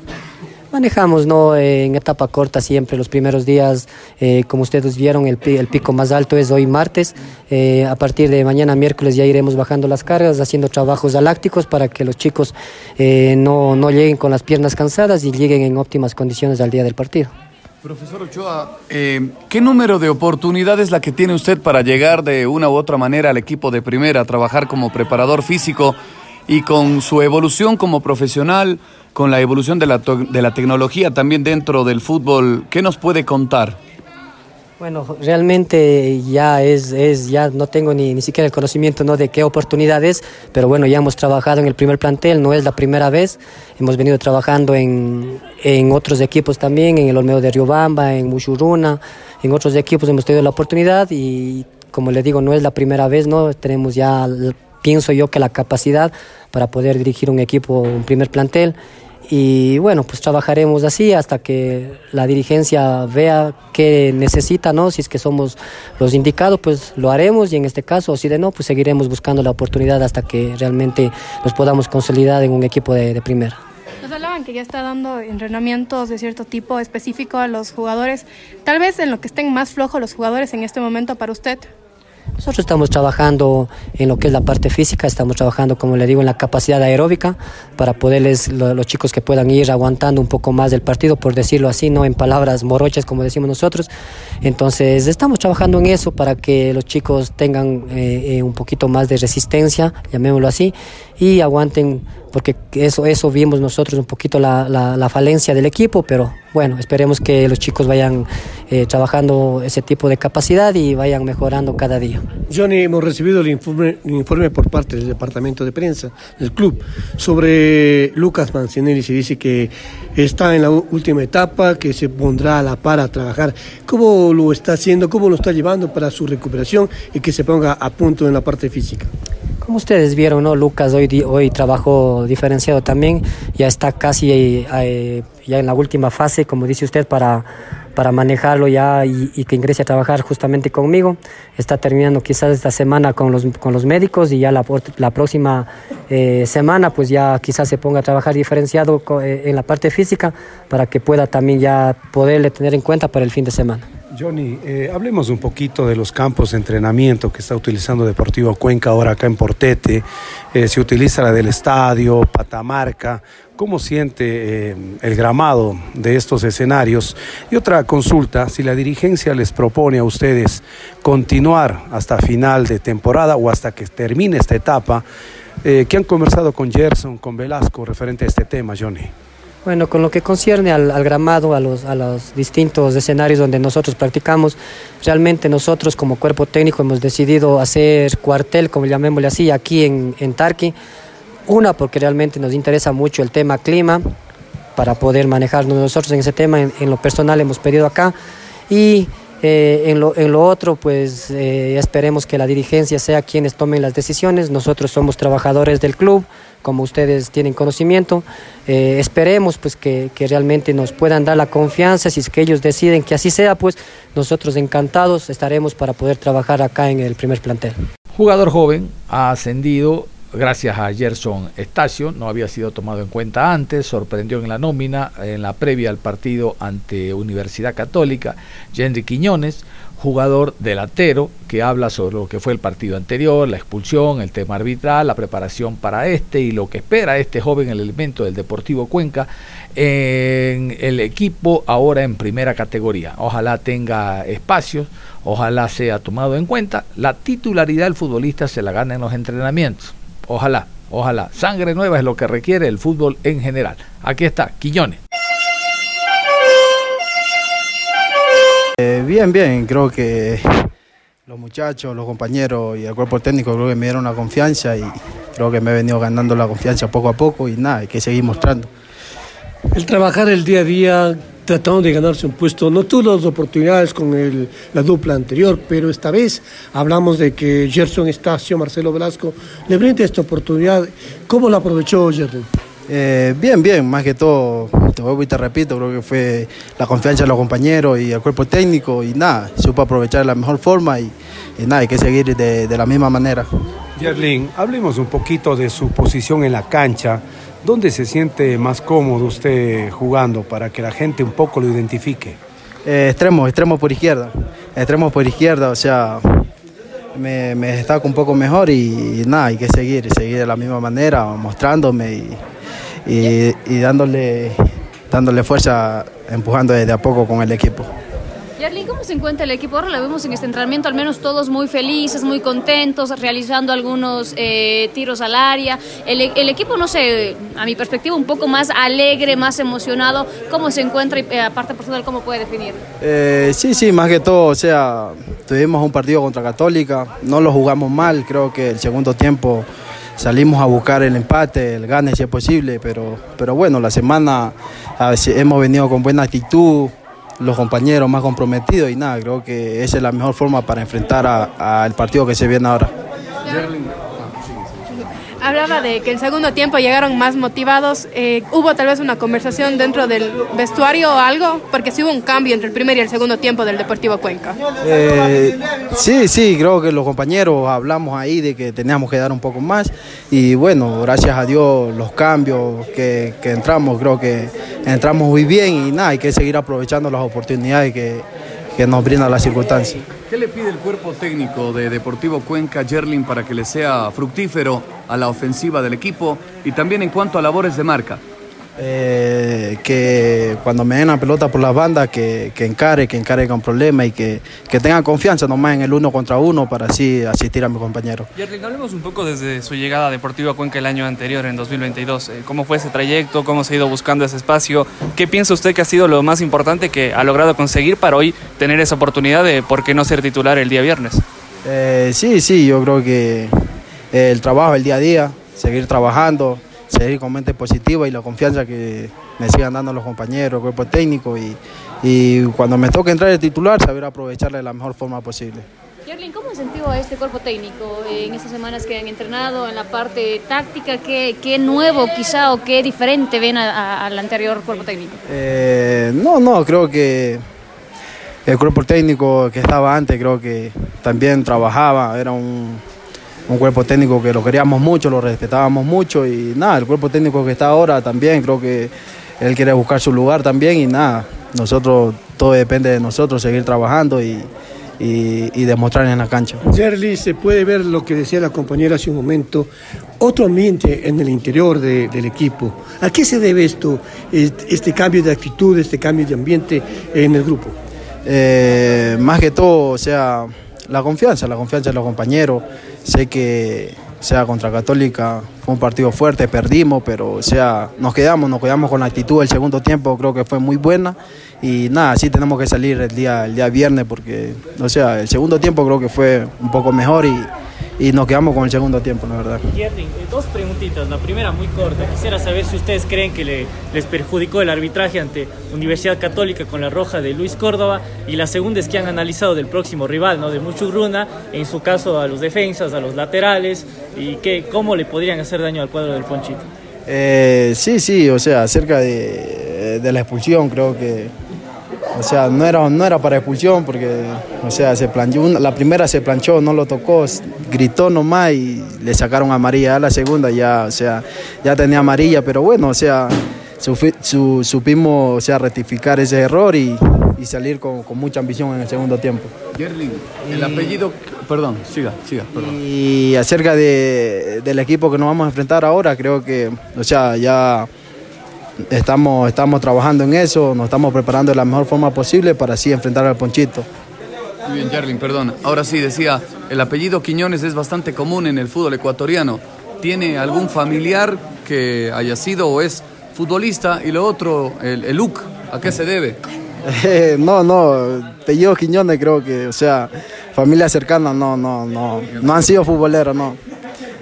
Manejamos ¿no? en etapa corta siempre los primeros días, eh, como ustedes vieron, el, el, pico más alto es hoy martes. Eh, a partir de mañana miércoles ya iremos bajando las cargas, haciendo trabajos galácticos para que los chicos eh, no, no lleguen con las piernas cansadas y lleguen en óptimas condiciones al día del partido. Profesor Ochoa, eh, ¿qué número de oportunidades es la que tiene usted para llegar de una u otra manera al equipo de primera, trabajar como preparador físico y con su evolución como profesional, con la evolución de la, de la tecnología también dentro del fútbol? ¿Qué nos puede contar? Bueno, realmente ya es, es ya no tengo ni, ni siquiera el conocimiento ¿no? de qué oportunidad es, pero bueno, ya hemos trabajado en el primer plantel, no es la primera vez, hemos venido trabajando en, en otros equipos también, en el Olmedo de Riobamba, en Mushuruna, en otros equipos hemos tenido la oportunidad y como le digo, no es la primera vez, ¿no? Tenemos ya, pienso yo que la capacidad para poder dirigir un equipo, un primer plantel y bueno, pues trabajaremos así hasta que la dirigencia vea qué necesita, ¿no? Si es que somos los indicados, pues lo haremos y en este caso, si de no, pues seguiremos buscando la oportunidad hasta que realmente nos podamos consolidar en un equipo de, de primera. Nos hablaban que ya está dando entrenamientos de cierto tipo específico a los jugadores, tal vez en lo que estén más flojos los jugadores en este momento para usted. Nosotros estamos trabajando en lo que es la parte física, estamos trabajando, como le digo, en la capacidad aeróbica para poderles, lo, los chicos que puedan ir aguantando un poco más del partido, por decirlo así, no en palabras morochas como decimos nosotros. Entonces, estamos trabajando en eso para que los chicos tengan eh, eh, un poquito más de resistencia, llamémoslo así, y aguanten porque eso, eso vimos nosotros un poquito la, la, la, falencia del equipo, pero bueno, esperemos que los chicos vayan eh, trabajando ese tipo de capacidad y vayan mejorando cada día. Johnny, hemos recibido el informe, el informe por parte del departamento de prensa del club sobre Lucas Mancinelli, se dice que está en la última etapa, que se pondrá a la par a trabajar. ¿Cómo lo está haciendo, cómo lo está llevando para su recuperación y que se ponga a punto en la parte física? Como ustedes vieron, ¿no? Lucas hoy, hoy trabajó diferenciado también, ya está casi eh, ya en la última fase, como dice usted, para, para manejarlo ya y, que ingrese a trabajar justamente conmigo. Está terminando quizás esta semana con los, con los médicos y ya la, la próxima eh, semana pues ya quizás se ponga a trabajar diferenciado eh, en la parte física para que pueda también ya poderle tener en cuenta para el fin de semana. Johnny, eh, hablemos un poquito de los campos de entrenamiento que está utilizando Deportivo Cuenca ahora acá en Portete. Eh, se utiliza la del estadio, Patamarca. ¿Cómo siente eh, el gramado de estos escenarios? Y otra consulta, si la dirigencia les propone a ustedes continuar hasta final de temporada o hasta que termine esta etapa, ¿qué han conversado con Gerson, con Velasco referente a este tema, Johnny? Bueno, con lo que concierne al, gramado, a los, a los distintos escenarios donde nosotros practicamos, realmente nosotros como cuerpo técnico hemos decidido hacer cuartel, como llamémosle así, aquí en, en Tarqui. Una, porque realmente nos interesa mucho el tema clima, para poder manejarnos nosotros en ese tema, en, lo personal hemos pedido acá. Y eh, en, lo, en, lo, otro, pues eh, esperemos que la dirigencia sea quienes tomen las decisiones. Nosotros somos trabajadores del club, como ustedes tienen conocimiento. Eh, esperemos pues que, realmente nos puedan dar la confianza, si es que ellos deciden que así sea, pues nosotros encantados estaremos para poder trabajar acá en el primer plantel. Jugador joven, ha ascendido gracias a Gerson Estacio, no había sido tomado en cuenta antes, sorprendió en la nómina en la previa al partido ante Universidad Católica, Henry Quiñones, jugador delantero que habla sobre lo que fue el partido anterior, la expulsión, el tema arbitral, la preparación para este y lo que espera este joven el elemento del Deportivo Cuenca en el equipo ahora en primera categoría. Ojalá tenga espacios, ojalá sea tomado en cuenta. La titularidad del futbolista se la gana en los entrenamientos. Ojalá, ojalá. Sangre nueva es lo que requiere el fútbol en general. Aquí está, Quillones. Eh, bien, bien, creo que los muchachos, los compañeros y el cuerpo técnico creo que me dieron la confianza y creo que me he venido ganando la confianza poco a poco y nada, hay que seguir mostrando. El trabajar el día a día tratando de ganarse un puesto. No tuvo las oportunidades con la dupla anterior, pero esta vez hablamos de que Gerson Estacio, Marcelo Velasco, le brinda esta oportunidad. ¿Cómo la aprovechó Gerson? Eh, bien, bien, más que todo, te vuelvo y te repito, creo que fue la confianza de los compañeros y el cuerpo técnico y nada, supo aprovechar de la mejor forma y, nada, hay que seguir de, de la misma manera. Yerlin, hablemos un poquito de su posición en la cancha. ¿Dónde se siente más cómodo usted jugando para que la gente un poco lo identifique? Eh, extremo, extremo por izquierda. Extremo por izquierda, o sea, me, me destaco un poco mejor y, nada, hay que seguir, seguir de la misma manera, mostrándome y, y dándole, dándole fuerza, empujando desde a poco con el equipo. Yarlin, ¿cómo se encuentra el equipo? Ahora la vemos en este entrenamiento, al menos todos muy felices, muy contentos, realizando algunos eh, tiros al área. El, equipo, no sé, a mi perspectiva, un poco más alegre, más emocionado. ¿Cómo se encuentra y eh, aparte personal, cómo puede definir? Eh, sí, sí, más que todo, o sea, tuvimos un partido contra Católica, no lo jugamos mal, creo que el segundo tiempo salimos a buscar el empate, el gane si es posible, pero, pero bueno, la semana hemos venido con buena actitud, los compañeros más comprometidos y nada, creo que esa es la mejor forma para enfrentar al partido que se viene ahora. Hablaba de que el segundo tiempo llegaron más motivados. Eh, ¿Hubo tal vez una conversación dentro del vestuario o algo? Porque sí hubo un cambio entre el primer y el segundo tiempo del Deportivo Cuenca. Eh, sí, sí, creo que los compañeros hablamos ahí de que teníamos que dar un poco más. Y bueno, gracias a Dios los cambios que, que entramos, creo que entramos muy bien y nada, hay que seguir aprovechando las oportunidades que, que nos brinda la circunstancia. ¿Qué le pide el cuerpo técnico de Deportivo Cuenca, Gerlin, para que le sea fructífero a la ofensiva del equipo y también en cuanto a labores de marca? Eh, que cuando me den la pelota por las bandas, que, que encare, que encare con problemas y que, que tenga confianza nomás en el uno contra uno para así asistir a mi compañero. Yerling, hablemos un poco desde su llegada a Deportivo Cuenca el año anterior, en 2022. Eh, ¿Cómo fue ese trayecto? ¿Cómo se ha ido buscando ese espacio? ¿Qué piensa usted que ha sido lo más importante que ha logrado conseguir para hoy tener esa oportunidad de por qué no ser titular el día viernes? Eh, sí, sí, yo creo que el trabajo, el día a día, seguir trabajando seguir con mente positiva y la confianza que me sigan dando los compañeros, el cuerpo técnico y, y cuando me toque entrar el titular, saber aprovecharle de la mejor forma posible. Yerlin, ¿cómo a este cuerpo técnico en estas semanas que han entrenado en la parte táctica? ¿Qué, qué nuevo quizá o qué diferente ven al anterior cuerpo técnico? Eh, no, no, creo que el cuerpo técnico que estaba antes creo que también trabajaba, era un, un cuerpo técnico que lo queríamos mucho, lo respetábamos mucho y nada, el cuerpo técnico que está ahora también creo que él quiere buscar su lugar también y nada, nosotros, todo depende de nosotros, seguir trabajando y, y, demostrar en la cancha. Jerry, se puede ver lo que decía la compañera hace un momento, otro ambiente en el interior del equipo. ¿A qué se debe esto, este cambio de actitud, este cambio de ambiente en el grupo? Eh, más que todo, o sea, la confianza, la confianza de los compañeros. Sé que, sea, contra Católica fue un partido fuerte, perdimos, pero o sea, nos quedamos, nos quedamos con la actitud del segundo tiempo, creo que fue muy buena y nada, sí tenemos que salir el día, el día viernes porque, o sea, el segundo tiempo creo que fue un poco mejor y, y nos quedamos con el segundo tiempo, la verdad. Yerling, eh, dos preguntitas. La primera muy corta. Quisiera saber si ustedes creen que le, les perjudicó el arbitraje ante Universidad Católica con la roja de Luis Córdoba. Y la segunda es que han analizado del próximo rival, ¿no? de Muchurruna, en su caso a los defensas, a los laterales, y que, cómo le podrían hacer daño al cuadro del Ponchito. Eh, sí, sí, o sea, acerca de, de la expulsión, creo que o sea, no era, no era para expulsión porque, o sea, se planchó, la primera se planchó, no lo tocó, gritó nomás y le sacaron amarilla. La segunda ya, o sea, ya tenía amarilla, pero bueno, o sea, supimos, o sea, rectificar ese error y, salir con, mucha ambición en el segundo tiempo. Gerling, el apellido, perdón, siga, siga, perdón. Y acerca del equipo que nos vamos a enfrentar ahora, creo que, o sea, ya estamos, estamos trabajando en eso, nos estamos preparando de la mejor forma posible para así enfrentar al Ponchito. Muy bien, Jarlin, perdón. Ahora sí, decía, el apellido Quiñones es bastante común en el fútbol ecuatoriano. ¿Tiene algún familiar que haya sido o es futbolista? Y lo otro, el, el UC, ¿a qué se debe? no, no, apellido Quiñones creo que, o sea, familia cercana no, no, no, no han sido futboleros, no.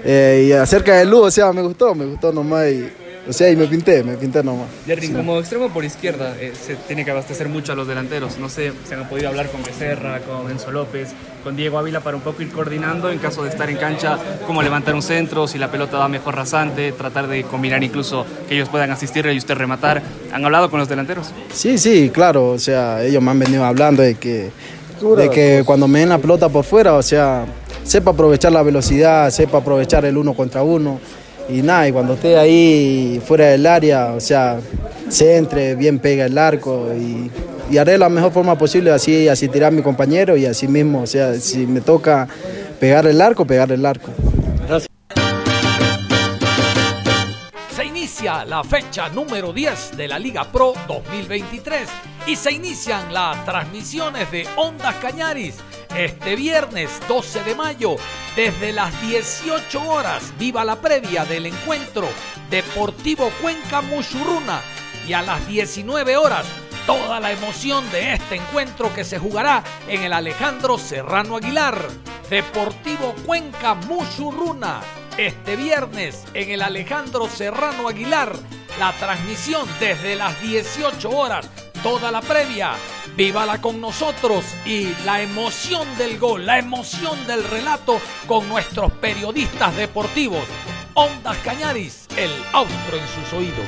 Eh, y acerca del U, o sea, me gustó, me gustó nomás y o sea, y me pinté, me pinté nomás. Jerry, como extremo por izquierda, eh, se tiene que abastecer mucho a los delanteros. No sé, se han podido hablar con Becerra, con Enzo López, con Diego Ávila para un poco ir coordinando en caso de estar en cancha, cómo levantar un centro, si la pelota va mejor rasante, tratar de combinar incluso que ellos puedan asistirle y usted rematar. ¿Han hablado con los delanteros? Sí, sí, claro. O sea, ellos me han venido hablando de que, de que cuando me den la pelota por fuera, o sea, sepa aprovechar la velocidad, sepa aprovechar el uno contra uno y nada, y cuando esté ahí fuera del área, o sea, se entre, bien pega el arco y, haré la mejor forma posible, así, así tirar a mi compañero y así mismo, o sea, si me toca pegar el arco, pegar el arco. La fecha número 10 de la Liga Pro 2023 y se inician las transmisiones de Ondas Cañaris este viernes 12 de mayo, desde las 18 horas, viva la previa del encuentro Deportivo Cuenca Muchurruna y a las 19 horas, toda la emoción de este encuentro que se jugará en el Alejandro Serrano Aguilar. Deportivo Cuenca Muchurruna. Este viernes en el Alejandro Serrano Aguilar, la transmisión desde las 18 horas toda la previa. Vívala con nosotros y la emoción del gol, la emoción del relato con nuestros periodistas deportivos. Ondas Cañaris, el austro en sus oídos.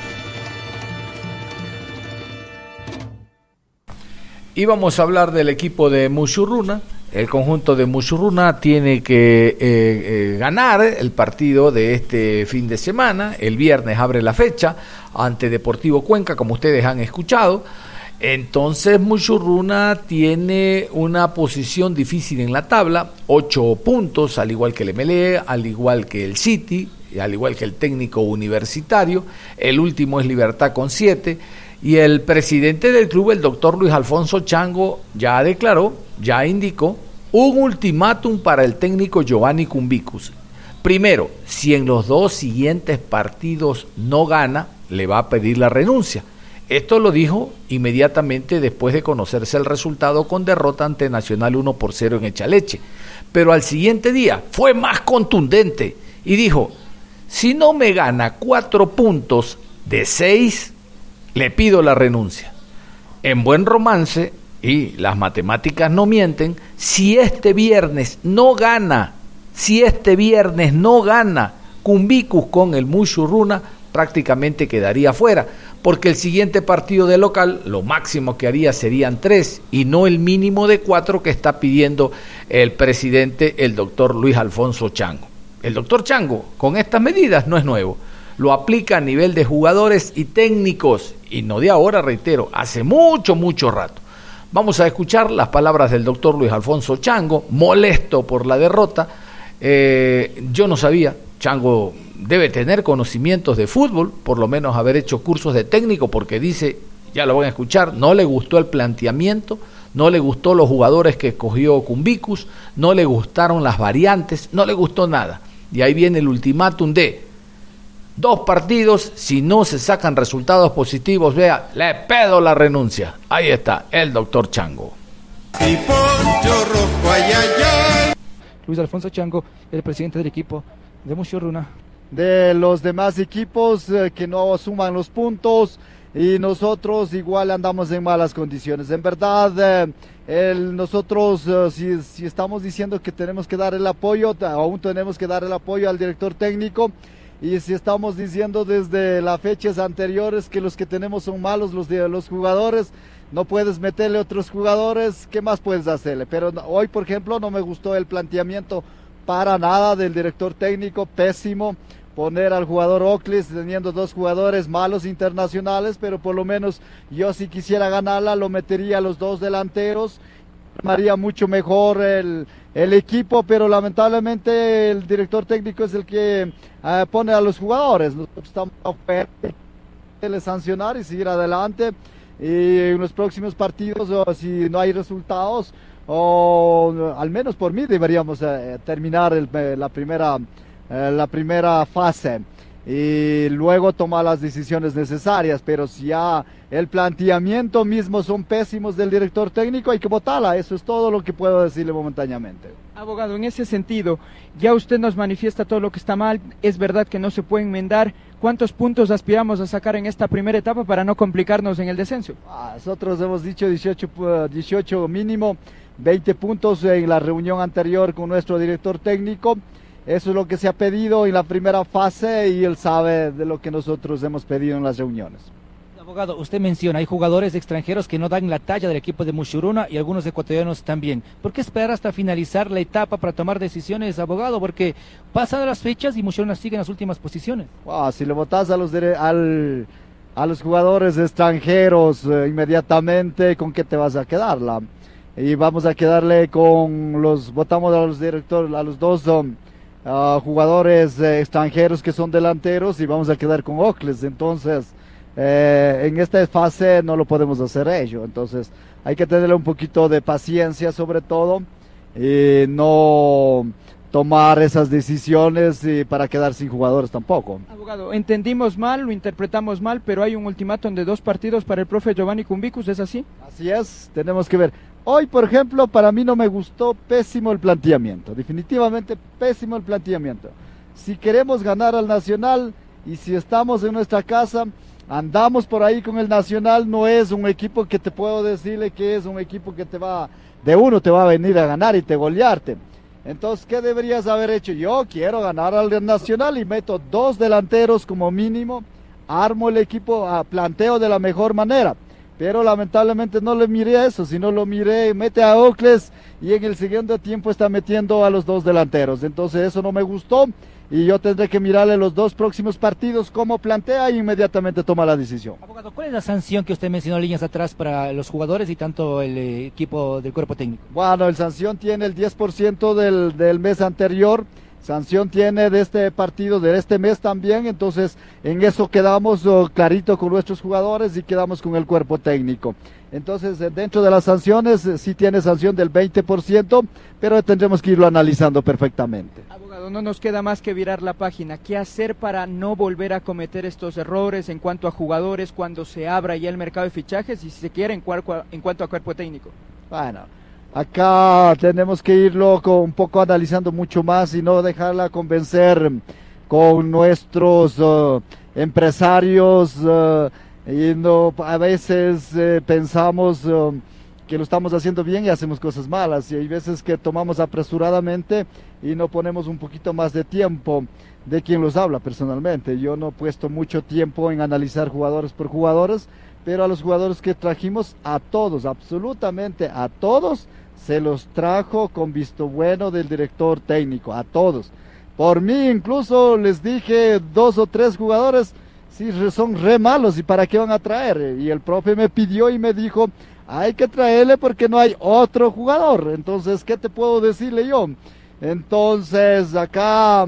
Y vamos a hablar del equipo de Mushuruna. El conjunto de Mushuruna tiene que eh, eh, ganar el partido de este fin de semana. El viernes abre la fecha ante Deportivo Cuenca, como ustedes han escuchado. Entonces Muchurruna tiene una posición difícil en la tabla, ocho puntos, al igual que el MLE, al igual que el City, al igual que el técnico universitario. El último es Libertad con siete. Y el presidente del club, el doctor Luis Alfonso Chango, ya declaró, ya indicó un ultimátum para el técnico Giovanni Cumbicus. Primero, si en los dos siguientes partidos no gana, le va a pedir la renuncia. Esto lo dijo inmediatamente después de conocerse el resultado con derrota ante Nacional 1 por 0 en Echaleche. Pero al siguiente día fue más contundente y dijo, si no me gana cuatro puntos de seis, le pido la renuncia. En buen romance, y las matemáticas no mienten, si este viernes no gana, si este viernes no gana Cumbicus con el Mushuruna, prácticamente quedaría fuera porque el siguiente partido de local, lo máximo que haría serían tres y no el mínimo de cuatro que está pidiendo el presidente, el doctor Luis Alfonso Chango. El doctor Chango, con estas medidas, no es nuevo. Lo aplica a nivel de jugadores y técnicos, y no de ahora, reitero, hace mucho, mucho rato. Vamos a escuchar las palabras del doctor Luis Alfonso Chango, molesto por la derrota. Eh, yo no sabía, Chango debe tener conocimientos de fútbol, por lo menos haber hecho cursos de técnico, porque dice, ya lo van a escuchar, no le gustó el planteamiento, no le gustó los jugadores que escogió Cumbicus, no le gustaron las variantes, no le gustó nada. Y ahí viene el ultimátum de dos partidos, si no se sacan resultados positivos, vea, le pedo la renuncia. Ahí está, el doctor Chango. Luis Alfonso Chango, el presidente del equipo de Mushuruna. De los demás equipos eh, que no suman los puntos y nosotros igual andamos en malas condiciones. En verdad, eh, nosotros eh, si, si, estamos diciendo que tenemos que dar el apoyo, aún tenemos que dar el apoyo al director técnico. Y si estamos diciendo desde las fechas anteriores que los que tenemos son malos los, de, los jugadores, no puedes meterle otros jugadores, ¿qué más puedes hacerle? Pero hoy, por ejemplo, no me gustó el planteamiento para nada del director técnico, pésimo poner al jugador Oclis teniendo dos jugadores malos internacionales, pero por lo menos yo si quisiera ganarla lo metería a los dos delanteros, haría mucho mejor el, el equipo, pero lamentablemente el director técnico es el que uh, pone a los jugadores. Nosotros estamos a sancionar y seguir adelante y en los próximos partidos o si no hay resultados o al menos por mí deberíamos eh, terminar el, la primera eh, la primera fase y luego tomar las decisiones necesarias, pero si ya el planteamiento mismo son pésimos del director técnico, hay que votarla, eso es todo lo que puedo decirle momentáneamente. Abogado, en ese sentido, ya usted nos manifiesta todo lo que está mal, es verdad que no se puede enmendar, ¿cuántos puntos aspiramos a sacar en esta primera etapa para no complicarnos en el descenso? Ah, nosotros hemos dicho 18, 18 mínimo, 20 puntos en la reunión anterior con nuestro director técnico. Eso es lo que se ha pedido en la primera fase y él sabe de lo que nosotros hemos pedido en las reuniones. Abogado, usted menciona, hay jugadores extranjeros que no dan la talla del equipo de Mushuruna y algunos ecuatorianos también. ¿Por qué esperar hasta finalizar la etapa para tomar decisiones, abogado? Porque pasan las fechas y Mushuruna sigue en las últimas posiciones. si le votas a los, al, a los jugadores extranjeros eh, inmediatamente, ¿con qué te vas a quedar? La, y vamos a quedarle con los, votamos a los directores, a los dos... Um, jugadores eh, extranjeros que son delanteros y vamos a quedar con Ocles. Entonces, eh, en esta fase no lo podemos hacer ello. Entonces, hay que tenerle un poquito de paciencia sobre todo y no tomar esas decisiones y para quedar sin jugadores tampoco. Abogado, entendimos mal, lo interpretamos mal, pero hay un ultimátum de dos partidos para el profe Giovanni Cumbicus, ¿es así? Así es, tenemos que ver. Hoy, por ejemplo, para mí no me gustó pésimo el planteamiento, definitivamente pésimo el planteamiento. Si queremos ganar al Nacional y si estamos en nuestra casa, andamos por ahí con el Nacional, no es un equipo que te puedo decirle que es un equipo que te va, de uno te va a venir a ganar y te golearte. Entonces, ¿qué deberías haber hecho? Yo quiero ganar al Nacional y meto dos delanteros como mínimo, armo el equipo, a planteo de la mejor manera. Pero lamentablemente no le miré eso, sino lo miré, mete a Ocles y en el siguiente tiempo está metiendo a los dos delanteros. Entonces eso no me gustó y yo tendré que mirarle los dos próximos partidos cómo plantea y inmediatamente toma la decisión. Abogado, ¿cuál es la sanción que usted mencionó líneas atrás para los jugadores y tanto el eh, equipo del cuerpo técnico? Bueno, el sanción tiene el 10% del, del mes anterior sanción tiene de este partido, de este mes también, entonces en eso quedamos oh, clarito con nuestros jugadores y quedamos con el cuerpo técnico. Entonces, eh, dentro de las sanciones eh, sí tiene sanción del 20%, pero tendremos que irlo analizando perfectamente. Abogado, no nos queda más que virar la página. ¿Qué hacer para no volver a cometer estos errores en cuanto a jugadores cuando se abra ya el mercado de fichajes y si se quiere en, en cuanto a cuerpo técnico? Bueno, Acá tenemos que irlo un poco analizando mucho más y no dejarla convencer con nuestros uh, empresarios uh, y no a veces eh, pensamos que lo estamos haciendo bien y hacemos cosas malas y hay veces que tomamos apresuradamente y no ponemos un poquito más de tiempo de quien los habla personalmente. Yo no he puesto mucho tiempo en analizar jugadores por jugadores, pero a los jugadores que trajimos, a todos, absolutamente a todos, se los trajo con visto bueno del director técnico, a todos. Por mí incluso les dije dos o tres jugadores, si son re malos y para qué van a traer. Y el profe me pidió y me dijo, hay que traerle porque no hay otro jugador. Entonces, ¿qué te puedo decirle yo? Entonces, acá,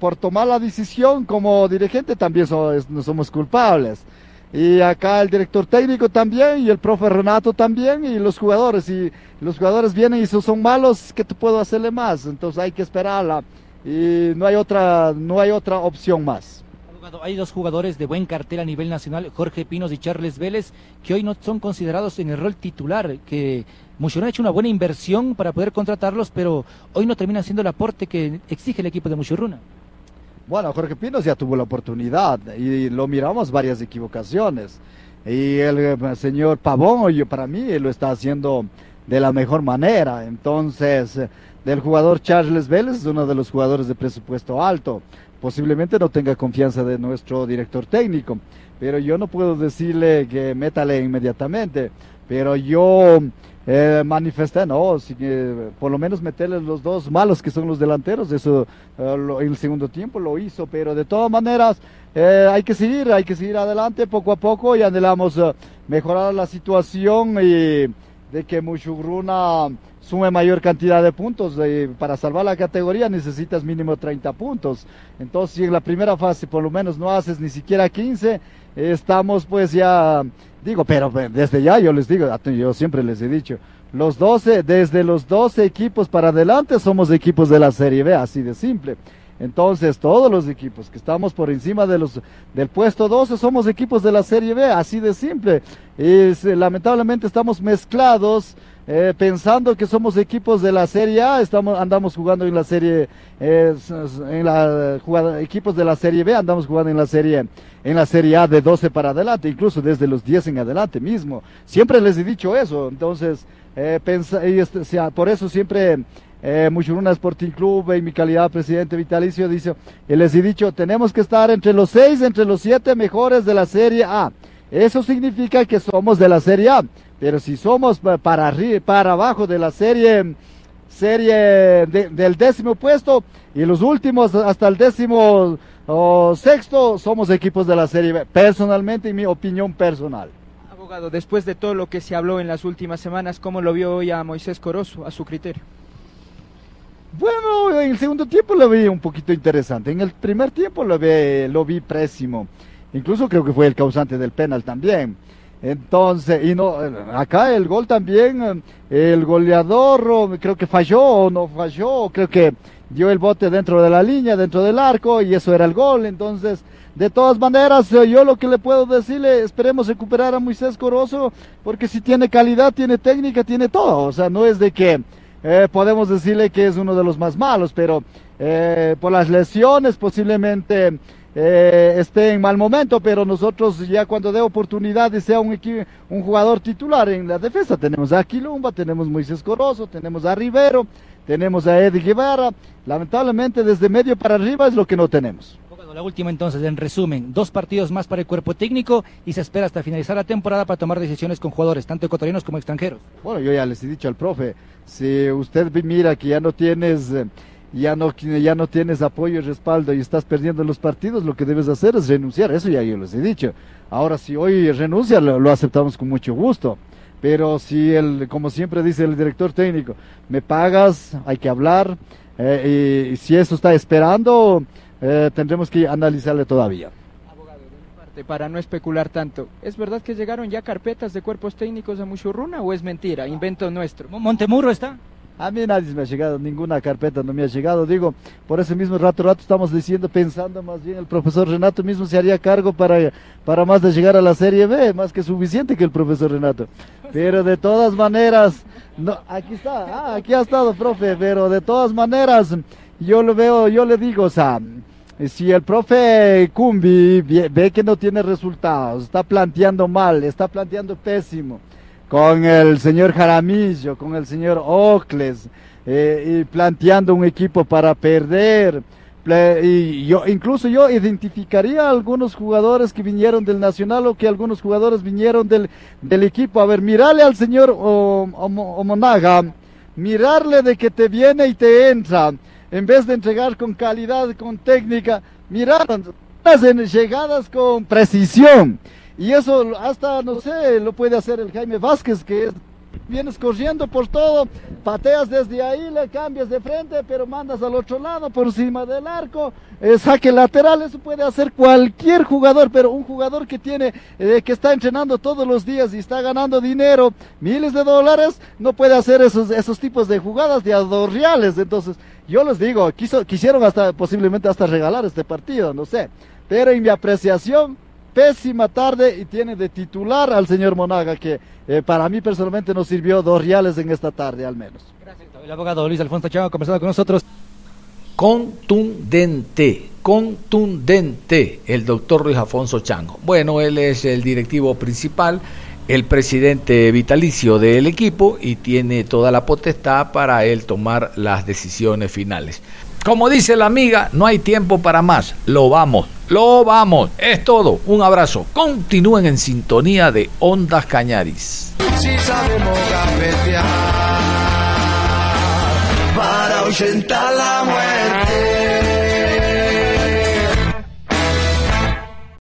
por tomar la decisión como dirigente, también somos culpables y acá el director técnico también y el profe Renato también y los jugadores y los jugadores vienen y son malos, ¿qué te puedo hacerle más? Entonces hay que esperar y no hay otra, no hay otra opción más. Hay dos jugadores de buen cartel a nivel nacional, Jorge Pinos y Charles Vélez, que hoy no son considerados en el rol titular, que Mushuruna ha hecho una buena inversión para poder contratarlos, pero hoy no termina siendo el aporte que exige el equipo de Mushuruna. Bueno, Jorge Pinos ya tuvo la oportunidad y lo miramos varias equivocaciones. Y el eh, señor Pavón, yo, para mí, lo está haciendo de la mejor manera. Entonces, eh, del jugador Charles Vélez es uno de los jugadores de presupuesto alto. Posiblemente no tenga confianza de nuestro director técnico, pero yo no puedo decirle que métale inmediatamente. Pero yo eh, no, por lo menos meterle los dos malos que son los delanteros, eso eh, el segundo tiempo lo hizo, pero de todas maneras eh, hay que seguir, hay que seguir adelante poco a poco y anhelamos eh, mejorar la situación y de que Mushugruna sume mayor cantidad de puntos. para salvar la categoría necesitas mínimo 30 puntos. Entonces, si en la primera fase por lo menos no haces ni siquiera 15, estamos pues ya, digo, pero desde ya yo les digo, yo siempre les he dicho, los 12, desde los 12 equipos para adelante somos equipos de la Serie B, así de simple. Entonces, todos los equipos que estamos por encima de los del puesto 12 somos equipos de la Serie B, así de simple. Y lamentablemente estamos mezclados eh, pensando que somos equipos de la Serie A, estamos, andamos jugando en la Serie, eh, en la, equipos de la Serie B, andamos jugando en la Serie, en la Serie A de 12 para adelante, incluso desde los 10 en adelante mismo. Siempre les he dicho eso, entonces, eh, y este, por eso siempre eh, Muchuruna Sporting Club, en mi calidad de presidente vitalicio, dice, les he dicho, tenemos que estar entre los seis, entre los siete mejores de la Serie A. Eso significa que somos de la Serie A. Pero si somos para, arriba, para abajo de la serie, serie del décimo puesto y los últimos hasta el décimo sexto, somos equipos de la serie B. Personalmente y mi opinión personal. Abogado, después de todo lo que se habló en las últimas semanas, ¿cómo lo vio hoy a Moisés Corozo, a su criterio? Bueno, en el segundo tiempo lo vi un poquito interesante. En el primer tiempo lo vi, lo vi pésimo. Incluso creo que fue el causante del penal también. Entonces, y no, acá el gol también, el goleador creo que falló o no falló, creo que dio el bote dentro de la línea, dentro del arco, y eso era el gol. Entonces, de todas maneras, yo lo que le puedo decirle, esperemos recuperar a Moisés Corozo, porque si tiene calidad, tiene técnica, tiene todo. O sea, no es de que eh, podemos decirle que es uno de los más malos, pero eh, por las lesiones posiblemente eh, esté en mal momento, pero nosotros ya cuando dé oportunidad y sea un, un jugador titular en la defensa, tenemos a Quilumba, tenemos a Moisés Corozo, tenemos a Rivero, tenemos a Eddie Guevara, lamentablemente desde medio para arriba es lo que no tenemos. La última entonces, en resumen, dos partidos más para el cuerpo técnico y se espera hasta finalizar la temporada para tomar decisiones con jugadores, tanto ecuatorianos como extranjeros. Bueno, yo ya les he dicho al profe, si usted mira que ya no tienes... Eh, ya no, ya no tienes apoyo y respaldo y estás perdiendo los partidos, lo que debes hacer es renunciar. Eso ya yo les he dicho. Ahora, si hoy renuncia, lo, aceptamos con mucho gusto. Pero si, el, como siempre dice el director técnico, me pagas, hay que hablar. Eh, y, si eso está esperando, eh, tendremos que analizarle todavía. Abogado, parte, para no especular tanto, ¿es verdad que llegaron ya carpetas de cuerpos técnicos a Muchurruna o es mentira, invento nuestro? ¿Montemurro está? A mí nadie me ha llegado, ninguna carpeta no me ha llegado. Digo, por ese mismo rato, rato estamos diciendo, pensando más bien, el profesor Renato mismo se haría cargo para, para más de llegar a la Serie B, más que suficiente que el profesor Renato. Pero de todas maneras, no, aquí está, ah, aquí ha estado, profe, pero de todas maneras, yo lo veo, yo le digo, o si el profe Cumbi ve que no tiene resultados, está planteando mal, está planteando pésimo, con el señor Jaramillo, con el señor Ocles, eh, y planteando un equipo para perder. Y yo, incluso yo identificaría a algunos jugadores que vinieron del Nacional o que algunos jugadores vinieron del, del equipo. A ver, mirarle al señor Omonaga, mirarle de que te viene y te entra, en vez de entregar con calidad, con técnica, mirar las llegadas con precisión. Y eso hasta, no sé, lo puede hacer el Jaime Vázquez, que es vienes corriendo por todo, pateas desde ahí, le cambias de frente, pero mandas al otro lado por encima del arco, eh, saque lateral, eso puede hacer cualquier jugador, pero un jugador que tiene, eh, que está entrenando todos los días y está ganando dinero, miles de dólares, no puede hacer esos, esos tipos de jugadas de dos reales. Entonces, yo les digo, quiso, quisieron hasta posiblemente hasta regalar este partido, no sé. Pero en mi apreciación, pésima tarde y tiene de titular al señor Monaga, que eh, para mí personalmente nos sirvió dos reales en esta tarde al menos. El abogado Luis Alfonso Chávez ha conversado con nosotros. Contundente, contundente, el doctor Luis Alfonso Chango. Bueno, él es el directivo principal, el presidente vitalicio del equipo y tiene toda la potestad para él tomar las decisiones finales. Como dice la amiga, no hay tiempo para más. Lo vamos, lo vamos. Es todo. Un abrazo. Continúen en sintonía de Ondas Cañaris.